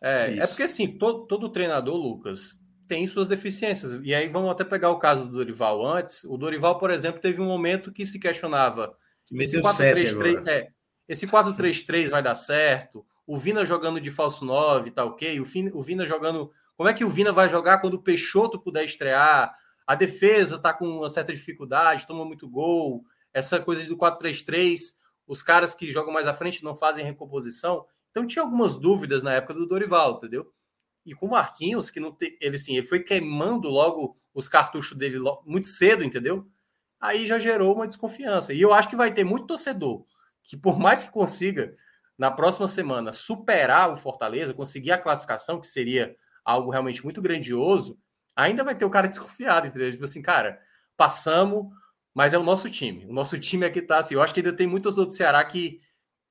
É, é porque assim, todo, todo treinador, Lucas, tem suas deficiências. E aí vamos até pegar o caso do Dorival antes. O Dorival, por exemplo, teve um momento que se questionava esse 4-3-3 é, esse 4-3-3 vai dar certo? O Vina jogando de falso 9, tá ok? O, Vina, o Vina jogando. Como é que o Vina vai jogar quando o Peixoto puder estrear? A defesa tá com uma certa dificuldade, toma muito gol. Essa coisa do 4-3-3, os caras que jogam mais à frente não fazem recomposição. Então tinha algumas dúvidas na época do Dorival, entendeu? E com o Marquinhos, que não ele sim, ele foi queimando logo os cartuchos dele muito cedo, entendeu? Aí já gerou uma desconfiança. E eu acho que vai ter muito torcedor que, por mais que consiga, na próxima semana, superar o Fortaleza, conseguir a classificação, que seria algo realmente muito grandioso, ainda vai ter o cara *laughs* desconfiado, entendeu? Tipo assim, cara, passamos, mas é o nosso time. O nosso time aqui tá assim. Eu acho que ainda tem muitos do Ceará que,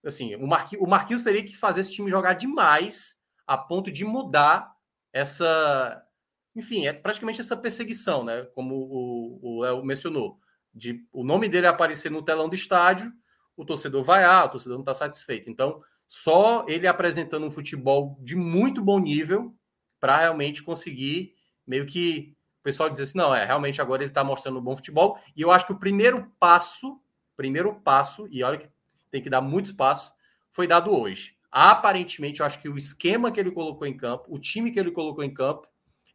assim, o, Marqui, o Marquinhos teria que fazer esse time jogar demais a ponto de mudar essa. Enfim, é praticamente essa perseguição, né? Como o Léo mencionou. De o nome dele aparecer no telão do estádio, o torcedor vai, ah, o torcedor não está satisfeito. Então, só ele apresentando um futebol de muito bom nível para realmente conseguir meio que o pessoal dizer assim, não, é, realmente agora ele está mostrando um bom futebol. E eu acho que o primeiro passo, primeiro passo, e olha que tem que dar muitos passos, foi dado hoje. Aparentemente, eu acho que o esquema que ele colocou em campo, o time que ele colocou em campo,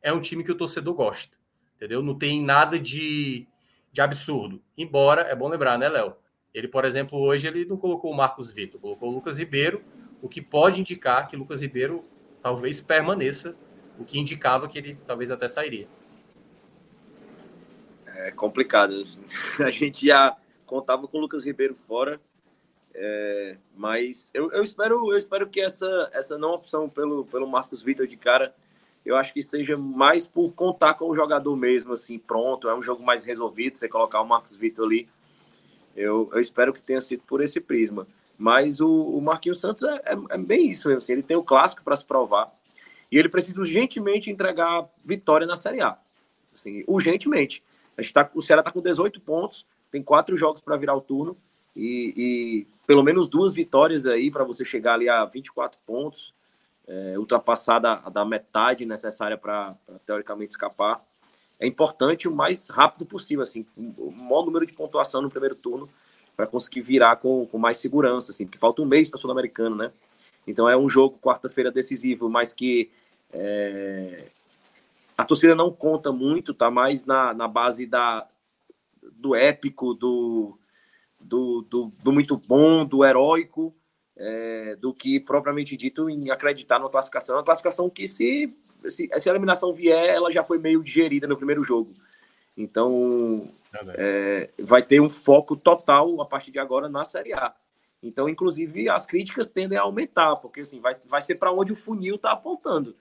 é um time que o torcedor gosta. Entendeu? Não tem nada de, de absurdo. Embora, é bom lembrar, né, Léo? Ele, por exemplo, hoje ele não colocou o Marcos Vitor, colocou o Lucas Ribeiro, o que pode indicar que Lucas Ribeiro talvez permaneça, o que indicava que ele talvez até sairia. É complicado. *laughs* A gente já contava com o Lucas Ribeiro fora é, mas eu, eu, espero, eu espero que essa, essa não opção pelo, pelo Marcos Vitor de cara, eu acho que seja mais por contar com o jogador mesmo, assim, pronto. É um jogo mais resolvido, você colocar o Marcos Vitor ali. Eu, eu espero que tenha sido por esse prisma. Mas o, o Marquinhos Santos é, é, é bem isso mesmo. Assim, ele tem o clássico para se provar. E ele precisa urgentemente entregar vitória na Série A. Assim, urgentemente. A gente tá, o Ceará está com 18 pontos, tem quatro jogos para virar o turno. E, e, pelo menos duas vitórias aí para você chegar ali a 24 pontos, é, ultrapassar da, da metade necessária para teoricamente escapar. É importante o mais rápido possível, assim, o maior número de pontuação no primeiro turno para conseguir virar com, com mais segurança, assim, porque falta um mês para o Sul-Americano, né? Então é um jogo quarta-feira decisivo, mas que é, a torcida não conta muito, tá mais na, na base da, do épico, do, do, do, do muito bom, do heróico, é, do que propriamente dito em acreditar na classificação. É uma classificação que, se, se essa eliminação vier, ela já foi meio digerida no primeiro jogo. Então, é, vai ter um foco total a partir de agora na Série A. Então, inclusive, as críticas tendem a aumentar, porque assim, vai, vai ser para onde o funil está apontando.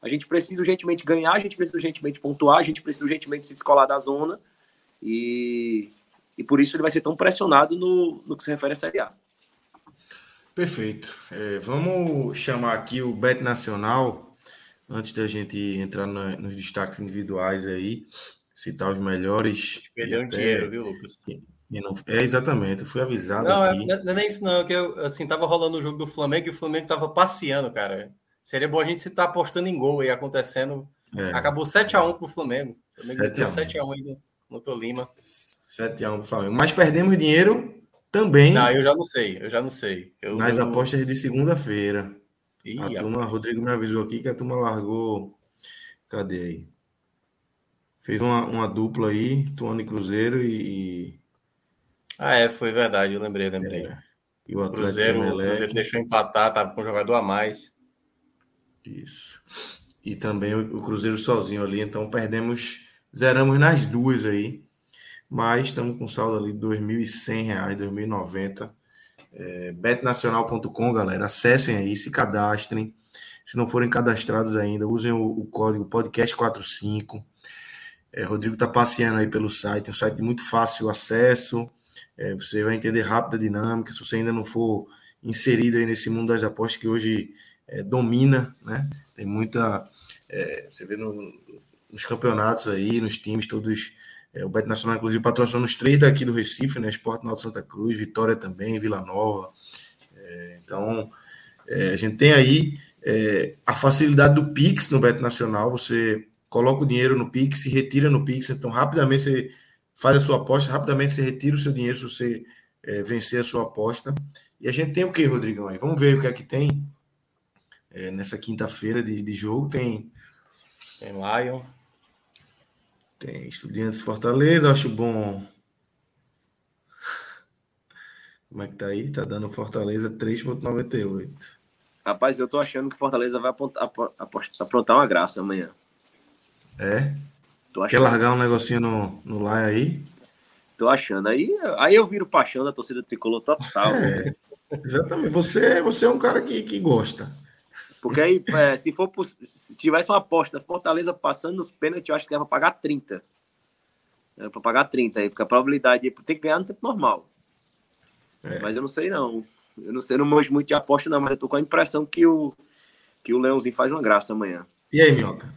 A gente precisa urgentemente ganhar, a gente precisa urgentemente pontuar, a gente precisa urgentemente se descolar da zona. E e por isso ele vai ser tão pressionado no, no que se refere à Série A. Perfeito. É, vamos chamar aqui o Bet Nacional, antes da gente entrar na, nos destaques individuais aí, citar os melhores. Perdeu um dinheiro, viu, Lucas? Não, é, exatamente, eu fui avisado não, é, aqui. Não, não é nem isso não, é que eu, assim, tava rolando o jogo do Flamengo e o Flamengo tava passeando, cara. Seria bom a gente estar tá apostando em gol aí, acontecendo. É. Acabou 7x1 pro Flamengo. O Flamengo 7x1 aí no, no Tolima. 7x1 do Flamengo. Mas perdemos dinheiro também. Não, eu já não sei, eu já não sei. Eu, nas eu... apostas de segunda-feira. A turma, Rodrigo me avisou aqui que a turma largou. Cadê aí? Fez uma, uma dupla aí, Tuano e Cruzeiro e. Ah, é, foi verdade, eu lembrei, lembrei. É. E o Cruzeiro, o Cruzeiro deixou empatar, tava com um jogador a mais. Isso. E também o, o Cruzeiro sozinho ali, então perdemos, zeramos nas duas aí mas estamos com saldo ali de R$ 2.100, R$ 2.090. É, betnacional.com, galera, acessem aí, se cadastrem. Se não forem cadastrados ainda, usem o, o código podcast45. É, Rodrigo está passeando aí pelo site, um site muito fácil acesso. É, você vai entender rápido a dinâmica. Se você ainda não for inserido aí nesse mundo das apostas que hoje é, domina, né? Tem muita. É, você vê no, nos campeonatos aí, nos times todos. É, o Bet Nacional, inclusive, patrocinou os três daqui do Recife, né? Esporte Norte Santa Cruz, Vitória também, Vila Nova. É, então, é, a gente tem aí é, a facilidade do Pix no Bet Nacional. Você coloca o dinheiro no Pix e retira no Pix. Então, rapidamente você faz a sua aposta, rapidamente você retira o seu dinheiro se você é, vencer a sua aposta. E a gente tem o que, Rodrigão? Aí? Vamos ver o que é que tem é, nessa quinta-feira de, de jogo. Tem. Tem Lion. Tem Estudiantes Fortaleza, acho bom. Como é que tá aí? Tá dando Fortaleza 3,98. Rapaz, eu tô achando que Fortaleza vai apontar, aprontar uma graça amanhã. É? Quer largar um negocinho no, no Lion aí? Tô achando. Aí, aí eu viro paixão da torcida tricolor total. É, exatamente. Você, você é um cara que, que gosta. Porque aí, *laughs* é, se for se tivesse uma aposta, Fortaleza passando nos pênaltis, eu acho que era para pagar 30. Era para pagar 30 aí, porque a probabilidade tem que ganhar no tempo normal. É. Mas eu não sei não. Eu não sei, eu não manjo muito de aposta, não, mas eu tô com a impressão que o, que o Leãozinho faz uma graça amanhã. E aí, Minhoca?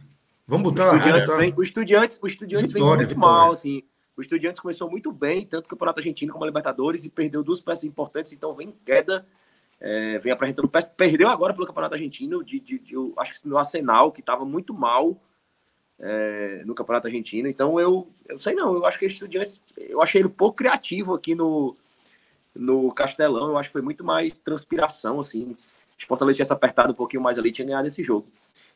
Vamos botar. O Estudiantes, vem, o Estudiantes, o Estudiantes vitória, vem muito vitória. mal, assim. O Estudiantes começou muito bem, tanto o Campeonato Argentino como a Libertadores, e perdeu duas peças importantes, então vem queda, é, vem apresentando peças. Perdeu agora pelo Campeonato Argentino, de, de, de, de acho que no Arsenal, que estava muito mal é, no Campeonato Argentino. Então eu, eu sei não, eu acho que o Estudiantes, eu achei ele pouco criativo aqui no, no Castelão, eu acho que foi muito mais transpiração, assim. Se o Fortaleza tivesse apertado um pouquinho mais ali, tinha ganhado esse jogo.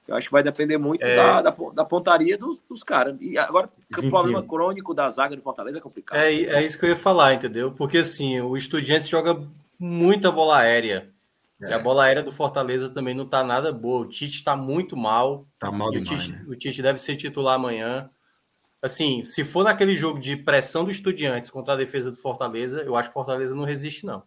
Eu acho que vai depender muito é... da, da, da, pontaria dos, dos caras. E agora, o problema crônico da zaga do Fortaleza é complicado. É, é isso que eu ia falar, entendeu? Porque assim, o Estudiantes joga muita bola aérea. É. E a bola aérea do Fortaleza também não tá nada boa. O Tite está muito mal. Tá mal demais, o Tite, né? o Tite deve ser titular amanhã. Assim, se for naquele jogo de pressão do Estudiantes contra a defesa do Fortaleza, eu acho que o Fortaleza não resiste, não.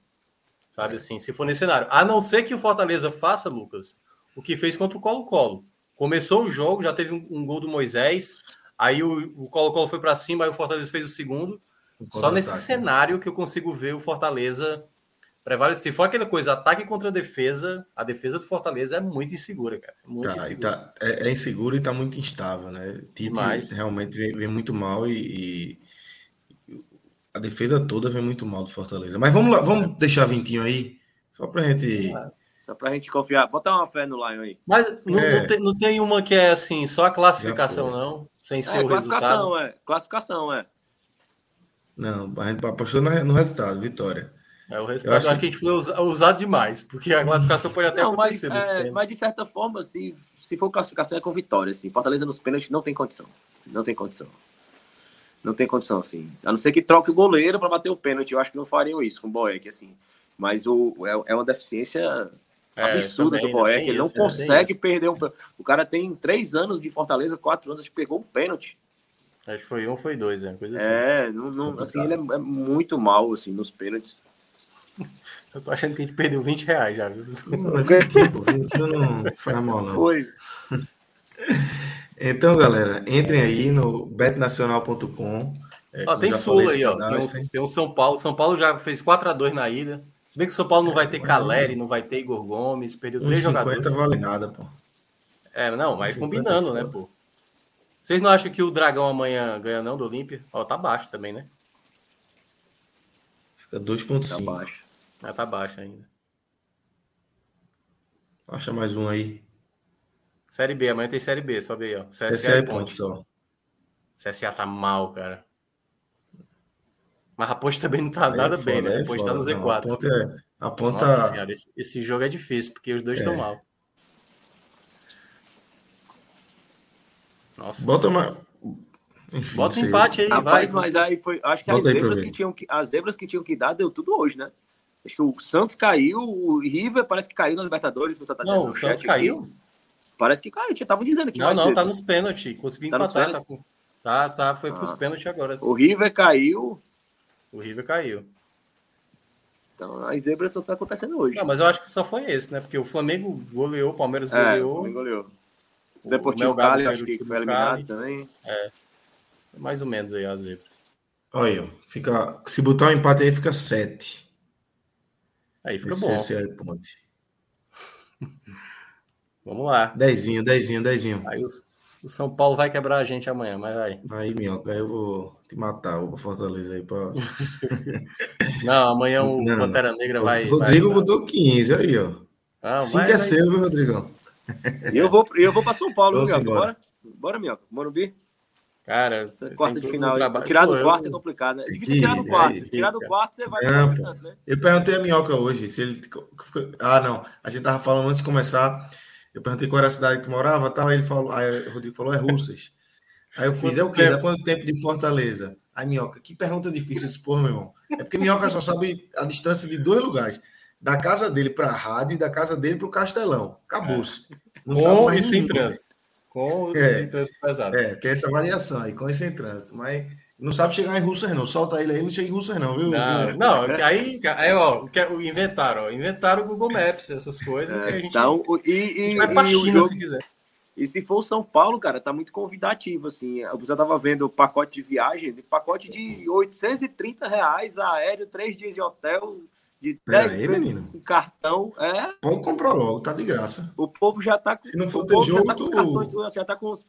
Sabe é. assim, se for nesse cenário. A não ser que o Fortaleza faça, Lucas, o que fez contra o Colo-Colo. Começou o jogo, já teve um, um gol do Moisés, aí o Colo-Colo foi para cima, aí o Fortaleza fez o segundo. Só nesse né? cenário que eu consigo ver o Fortaleza prevalecer. Se for aquela coisa, ataque contra defesa, a defesa do Fortaleza é muito insegura, cara. Muito cara, insegura. Tá, é, é inseguro e tá muito instável, né? Tite Demais. realmente vem, vem, muito mal e, e, a defesa toda vem muito mal do Fortaleza. Mas vamos lá, vamos é. deixar vintinho aí, só pra gente. É. Só pra gente confiar. Bota uma fé no Lion aí. Mas não, é. não, tem, não, tem, uma que é assim, só a classificação, não? Sem ser é, o classificação, resultado. É. Classificação, é. Não, a gente apostou no resultado, vitória. É, o resultado eu acho, acho que a gente foi usado demais, porque a classificação pode até não, acontecer. Mas, é, mas de certa forma, se, se for classificação, é com vitória. Assim. Fortaleza nos pênaltis não tem condição. Não tem condição. Não tem condição, assim. A não ser que troque o goleiro para bater o pênalti. Eu acho que não fariam isso com o Boeck, assim. Mas o, é, é uma deficiência é, absurda do Boeck. Ele não isso, consegue perder um. O cara tem três anos de Fortaleza, quatro anos, pegou um pênalti. Acho que foi um, foi dois, é, coisa assim. É, não, não, assim, ele é, é, muito mal, assim, nos pênaltis. *laughs* Eu tô achando que a gente perdeu 20 reais já, viu? Não, 20, *laughs* não foi mal, não. Foi. Então, galera, entrem aí no betnacional.com. É, ó, tem Sula aí, ó. Tem um, tem um, São Paulo. São Paulo já fez 4x2 na ida. Se bem que o São Paulo não vai ter Caleri, não vai ter Igor Gomes, perdeu três jogadores. Não vale nada, pô. É, não, vai combinando, né, pô? Vocês não acham que o Dragão amanhã ganha não do Olímpia? Ó, tá baixo também, né? Fica 2.5. Tá baixo. Ah, tá baixo ainda. Acha mais um aí. Série B, amanhã tem Série B, sobe aí, ó. CSA, CSA é ponto só. CSA tá mal, cara. Mas a Ponte também não tá aí é nada é bem, né? A Ponte tá no Z4. Não, a ponta, é, a ponta... Nossa senhora, esse, esse, jogo é difícil, porque os dois estão é. mal. Nossa. Bota uma. Enfim, Bota um empate aí, Rapaz, vai. Mas aí foi. Acho que as zebras que, tinham que, as zebras que tinham que dar deu tudo hoje, né? Acho que o Santos caiu, o River parece que caiu na Libertadores. Você tá não, o Santos caiu? Aqui. Parece que caiu, eu tava dizendo aqui. Não, não, tá nos pênaltis. Conseguiu tá empatar. Tá, tá, tá, foi ah. pros pênaltis agora. O River caiu. O River caiu. Então, as zebras estão acontecendo hoje. Não, mas eu acho que só foi esse, né? Porque o Flamengo goleou, o Palmeiras é, goleou. O Flamengo goleou. O Deportivo Cali, acho que foi eliminado também. É. Mais ou menos aí as zebras. Olha, fica, se botar o um empate aí, fica 7. Aí fica Esse, bom. Esse é ponte. *laughs* Vamos lá. Dezinho, dezinho, dezinho. Aí os, o São Paulo vai quebrar a gente amanhã, mas vai. Aí, Minhoca, eu vou te matar, vou pra Fortaleza aí pra. *laughs* Não, amanhã o *laughs* Não, Pantera Negra vai. O Rodrigo vai botou 15, aí, ó. Ah, 5 é seu, viu, Rodrigão? E eu vou, eu vou pra São Paulo, viu, Bora? Bora, Minhoca. Morumbi? Cara, quarta de final. Tirar do quarto é complicado, né? É difícil tirar do quarto. É difícil, tirar do quarto, você vai. Não, né? Eu perguntei a Minhoca hoje se ele. Ah, não. A gente tava falando antes de começar. Eu perguntei qual era a cidade que morava, tal, aí ele falou, aí o Rodrigo falou, é Russas. Aí eu fiz, é o quê? Dá quanto tempo de Fortaleza? Aí, Minhoca, que pergunta difícil esse porra, meu irmão. É porque Minhoca só sabe a distância de dois lugares. Da casa dele para a rádio e da casa dele para o Castelão. Acabou-se. É. Com e sem trânsito. Com e é, sem trânsito pesado. É, tem essa variação aí, com e sem trânsito. Mas não sabe chegar em Russas, não. Solta ele aí, não chega em Russas, não, viu? Não, não aí, aí, ó, inventaram, ó, inventaram o Google Maps, essas coisas. É, gente, então, e, e, vai pra China, jogo, se quiser. E se for o São Paulo, cara, tá muito convidativo, assim. Eu já tava vendo o pacote de viagem, pacote de 830 reais aéreo, três dias de hotel, de 10 aí, vezes com cartão. É. Pode comprar logo, tá de graça. O povo já tá com. Se não for ter jogo, já tá com os cartões, já tá com os.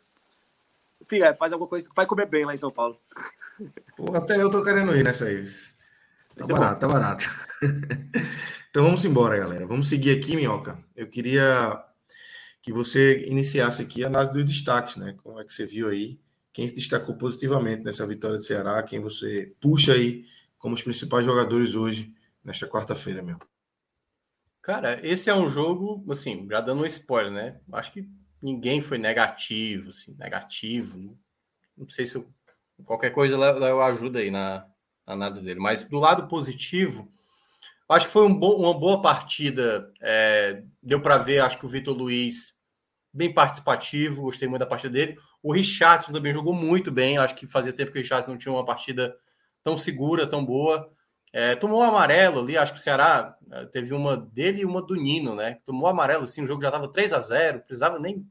Filha, é, faz alguma coisa, vai comer bem lá em São Paulo. Pô, até eu tô querendo ir nessa aí. Tá barato, tá barato. *laughs* então vamos embora, galera. Vamos seguir aqui, Minhoca. Eu queria que você iniciasse aqui a análise dos destaques, né? Como é que você viu aí? Quem se destacou positivamente nessa vitória do Ceará? Quem você puxa aí como os principais jogadores hoje, nesta quarta-feira, meu? Cara, esse é um jogo, assim, já dando um spoiler, né? Acho que ninguém foi negativo, assim, negativo. Não sei se eu Qualquer coisa eu ajudo aí na, na análise dele. Mas do lado positivo, acho que foi um bo uma boa partida. É, deu para ver, acho que o Vitor Luiz bem participativo, gostei muito da partida dele. O Richardson também jogou muito bem. Acho que fazia tempo que o Richardson não tinha uma partida tão segura, tão boa. É, tomou um amarelo ali, acho que o Ceará é, teve uma dele e uma do Nino, né? Tomou amarelo assim, o jogo já estava 3 a 0 precisava nem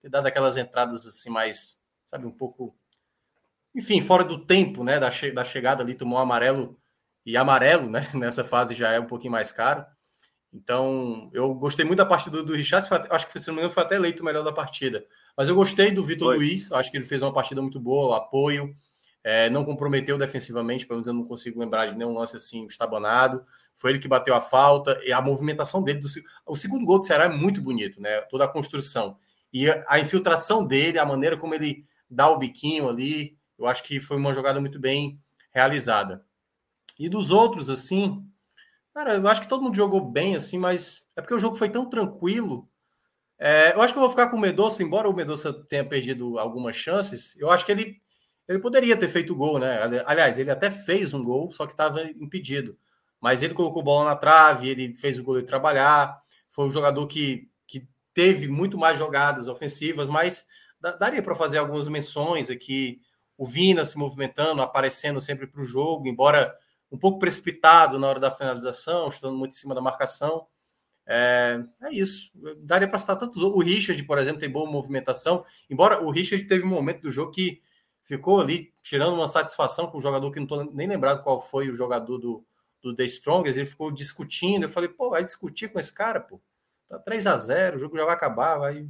ter dado aquelas entradas assim mais, sabe, um pouco enfim, fora do tempo, né, da, che da chegada ali, tomou amarelo e amarelo, né, *laughs* nessa fase já é um pouquinho mais caro. Então, eu gostei muito da partida do, do Richard, acho que se não me engano foi até eleito o melhor da partida. Mas eu gostei do Vitor Luiz, acho que ele fez uma partida muito boa, apoio, é, não comprometeu defensivamente, pelo menos eu não consigo lembrar de nenhum lance assim estabanado. Foi ele que bateu a falta e a movimentação dele. Do, o segundo gol do Ceará é muito bonito, né? Toda a construção. E a, a infiltração dele, a maneira como ele dá o biquinho ali, eu acho que foi uma jogada muito bem realizada. E dos outros, assim, cara, eu acho que todo mundo jogou bem, assim, mas é porque o jogo foi tão tranquilo. É, eu acho que eu vou ficar com o Medoça, embora o Medoça tenha perdido algumas chances, eu acho que ele, ele poderia ter feito gol, né? Aliás, ele até fez um gol, só que estava impedido. Mas ele colocou bola na trave, ele fez o goleiro trabalhar. Foi um jogador que, que teve muito mais jogadas ofensivas, mas daria para fazer algumas menções aqui o Vina se movimentando, aparecendo sempre para o jogo, embora um pouco precipitado na hora da finalização, estando muito em cima da marcação. É, é isso. Daria para citar tantos. O Richard, por exemplo, tem boa movimentação, embora o Richard teve um momento do jogo que ficou ali tirando uma satisfação com o jogador que não estou nem lembrado qual foi o jogador do, do The Strongest, ele ficou discutindo. Eu falei, pô, vai discutir com esse cara, pô. Tá 3 a 0 o jogo já vai acabar, vai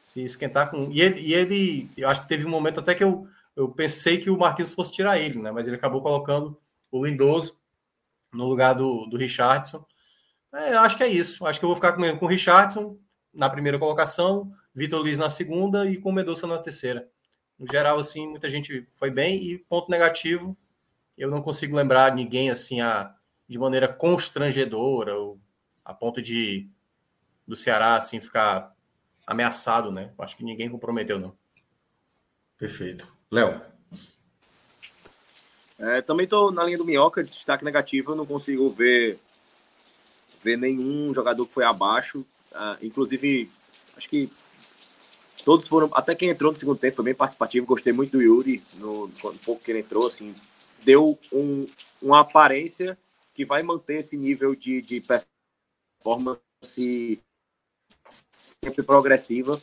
se esquentar com. E ele, e ele eu acho que teve um momento até que eu eu pensei que o Marquinhos fosse tirar ele, né? Mas ele acabou colocando o Lindoso no lugar do, do Richardson. É, acho que é isso. Acho que eu vou ficar com, com o Richardson na primeira colocação, Vitor Luiz na segunda e com o Medoça na terceira. No geral, assim, muita gente foi bem. E ponto negativo, eu não consigo lembrar ninguém assim a, de maneira constrangedora, ou a ponto de do Ceará assim ficar ameaçado, né? Acho que ninguém comprometeu, não. Perfeito. Léo. É, também estou na linha do Minhoca, de destaque negativo, eu não consigo ver, ver nenhum jogador que foi abaixo. Ah, inclusive, acho que todos foram, até quem entrou no segundo tempo foi bem participativo, gostei muito do Yuri, no, no pouco que ele entrou, assim, deu um, uma aparência que vai manter esse nível de, de performance sempre progressiva.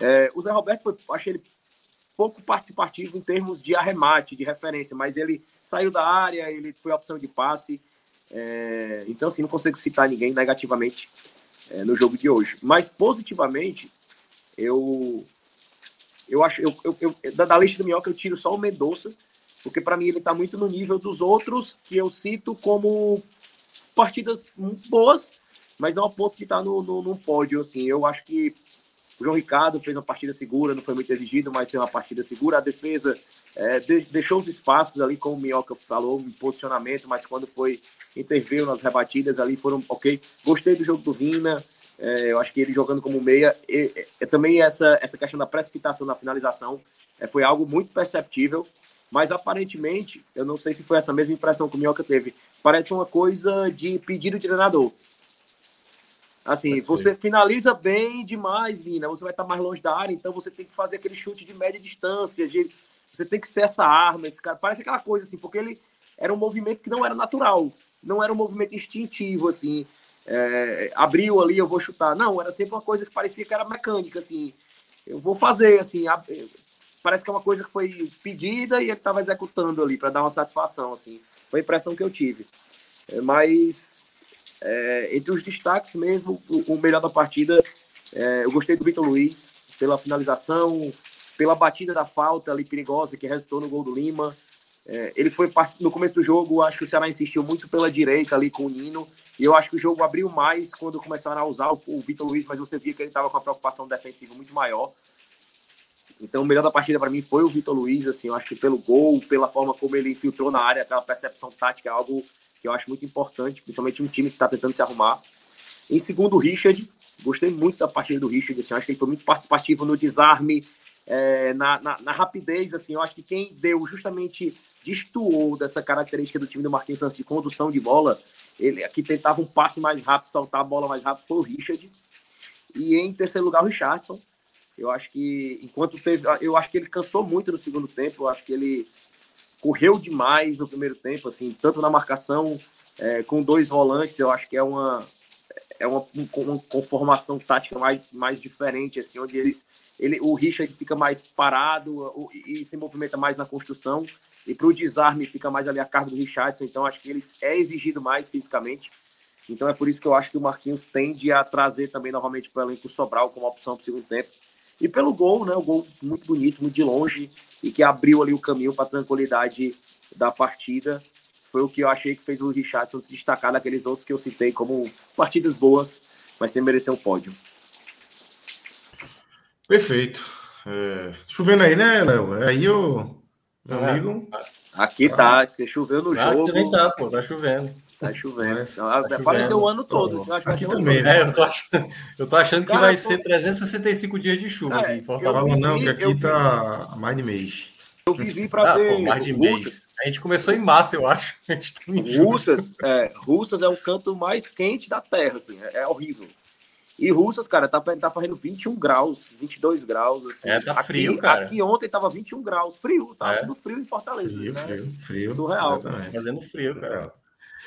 É, o Zé Roberto foi, achei ele pouco participativo em termos de arremate, de referência, mas ele saiu da área, ele foi opção de passe. É, então, assim, não consigo citar ninguém negativamente é, no jogo de hoje. Mas positivamente, eu eu acho eu, eu, eu da, lista do Minhoca eu tiro só o Mendonça, porque para mim ele está muito no nível dos outros que eu cito como partidas boas, mas não a ponto de estar tá no, no, pódio. Assim, eu acho que o João Ricardo fez uma partida segura, não foi muito exigido, mas fez uma partida segura. A defesa é, de, deixou os espaços ali, como o Minhoca falou, em posicionamento, mas quando foi interveio nas rebatidas ali foram ok. Gostei do jogo do Vina, é, eu acho que ele jogando como meia, e, e, também essa, essa questão da precipitação na finalização é, foi algo muito perceptível, mas aparentemente, eu não sei se foi essa mesma impressão que o Minhoca teve, parece uma coisa de pedido de treinador. Assim, você finaliza bem demais, Vina, você vai estar mais longe da área, então você tem que fazer aquele chute de média distância, de, você tem que ser essa arma, esse cara, parece aquela coisa assim, porque ele era um movimento que não era natural, não era um movimento instintivo, assim, é, abriu ali, eu vou chutar. Não, era sempre uma coisa que parecia que era mecânica, assim. Eu vou fazer, assim. A, parece que é uma coisa que foi pedida e ele estava executando ali para dar uma satisfação, assim. Foi a impressão que eu tive. É, mas, é, entre os destaques mesmo, o, o melhor da partida, é, eu gostei do Vitor Luiz pela finalização, pela batida da falta ali perigosa que resultou no gol do Lima. É, ele foi no começo do jogo, acho que o Ceará insistiu muito pela direita ali com o Nino e eu acho que o jogo abriu mais quando começaram a usar o, o Vitor Luiz, mas você via que ele estava com a preocupação defensiva muito maior. Então, o melhor da partida para mim foi o Vitor Luiz, assim, eu acho que pelo gol, pela forma como ele infiltrou na área, aquela percepção tática é algo que eu acho muito importante, principalmente um time que está tentando se arrumar. Em segundo, o Richard, gostei muito da partida do Richard, assim, eu acho que ele foi muito participativo no desarme, é, na, na, na, rapidez, assim, eu acho que quem deu justamente destoou dessa característica do time do Marquinhos de condução de bola ele aqui tentava um passe mais rápido, soltar a bola mais rápido, foi o Richard. E em terceiro lugar, o Richardson. Eu acho que, enquanto teve. Eu acho que ele cansou muito no segundo tempo. Eu acho que ele correu demais no primeiro tempo, assim, tanto na marcação, é, com dois volantes. Eu acho que é uma. É uma, uma conformação tática mais, mais diferente, assim, onde eles, ele, o Richard fica mais parado e se movimenta mais na construção e para o desarme fica mais ali a carga do Richardson, então acho que ele é exigido mais fisicamente. Então é por isso que eu acho que o Marquinhos tende a trazer também novamente para o elenco Sobral como opção para o segundo tempo. E pelo gol, né? O gol muito bonito, muito de longe e que abriu ali o caminho para a tranquilidade da partida. Foi o que eu achei que fez o Richardson se destacar daqueles outros que eu citei como partidas boas, mas sem merecer um pódio. Perfeito. É, chovendo aí, né, Léo? Aí eu. Amigo. Aqui tá, que choveu no ah, jogo. Também tá, pô, tá chovendo. Tá chovendo. Tá Apareceu o ano todo. Tá aqui também, né? É, eu tô achando, eu tô achando que vai ser 365 dias de chuva é, Fortaleza. Não, que aqui tá vi... mais de mês. Eu vivi para ah, ver. Pô, mais de mês. A gente começou em março, eu acho. *laughs* A gente tá Russas, é, Russas é o canto mais quente da Terra, assim, é, é horrível. E Russas, cara, tá, tá fazendo 21 graus, 22 graus. Assim. É, tá frio, aqui, cara. Aqui ontem tava 21 graus, frio, tá é. frio em Fortaleza. Frio, né? frio, frio. Surreal. Exatamente. Fazendo frio, cara.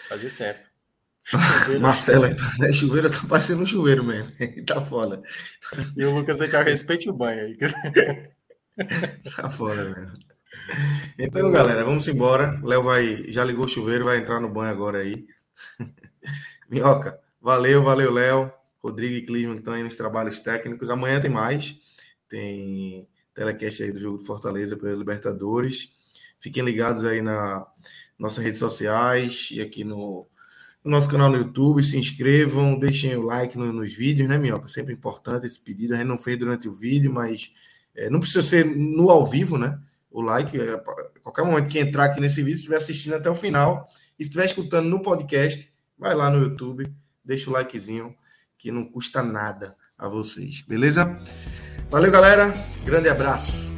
Fazia tempo. *laughs* Marcelo, né? chuveiro tá parecendo um chuveiro mesmo. *laughs* tá foda. E o Lucas, você respeite o banho aí. *laughs* tá foda mesmo. Então, galera, vamos embora. Léo vai, já ligou o chuveiro, vai entrar no banho agora aí. Minhoca, valeu, valeu, Léo. Rodrigo e Clisman estão aí nos trabalhos técnicos. Amanhã tem mais. Tem telecast aí do jogo de Fortaleza pela Libertadores. Fiquem ligados aí na nossas redes sociais e aqui no, no nosso canal no YouTube. Se inscrevam, deixem o like no, nos vídeos, né, Minhoca? Sempre importante esse pedido. A gente não fez durante o vídeo, mas é, não precisa ser no ao vivo, né? O like, é, qualquer momento que entrar aqui nesse vídeo, estiver assistindo até o final, e estiver escutando no podcast, vai lá no YouTube, deixa o likezinho que não custa nada a vocês, beleza? Valeu, galera. Grande abraço.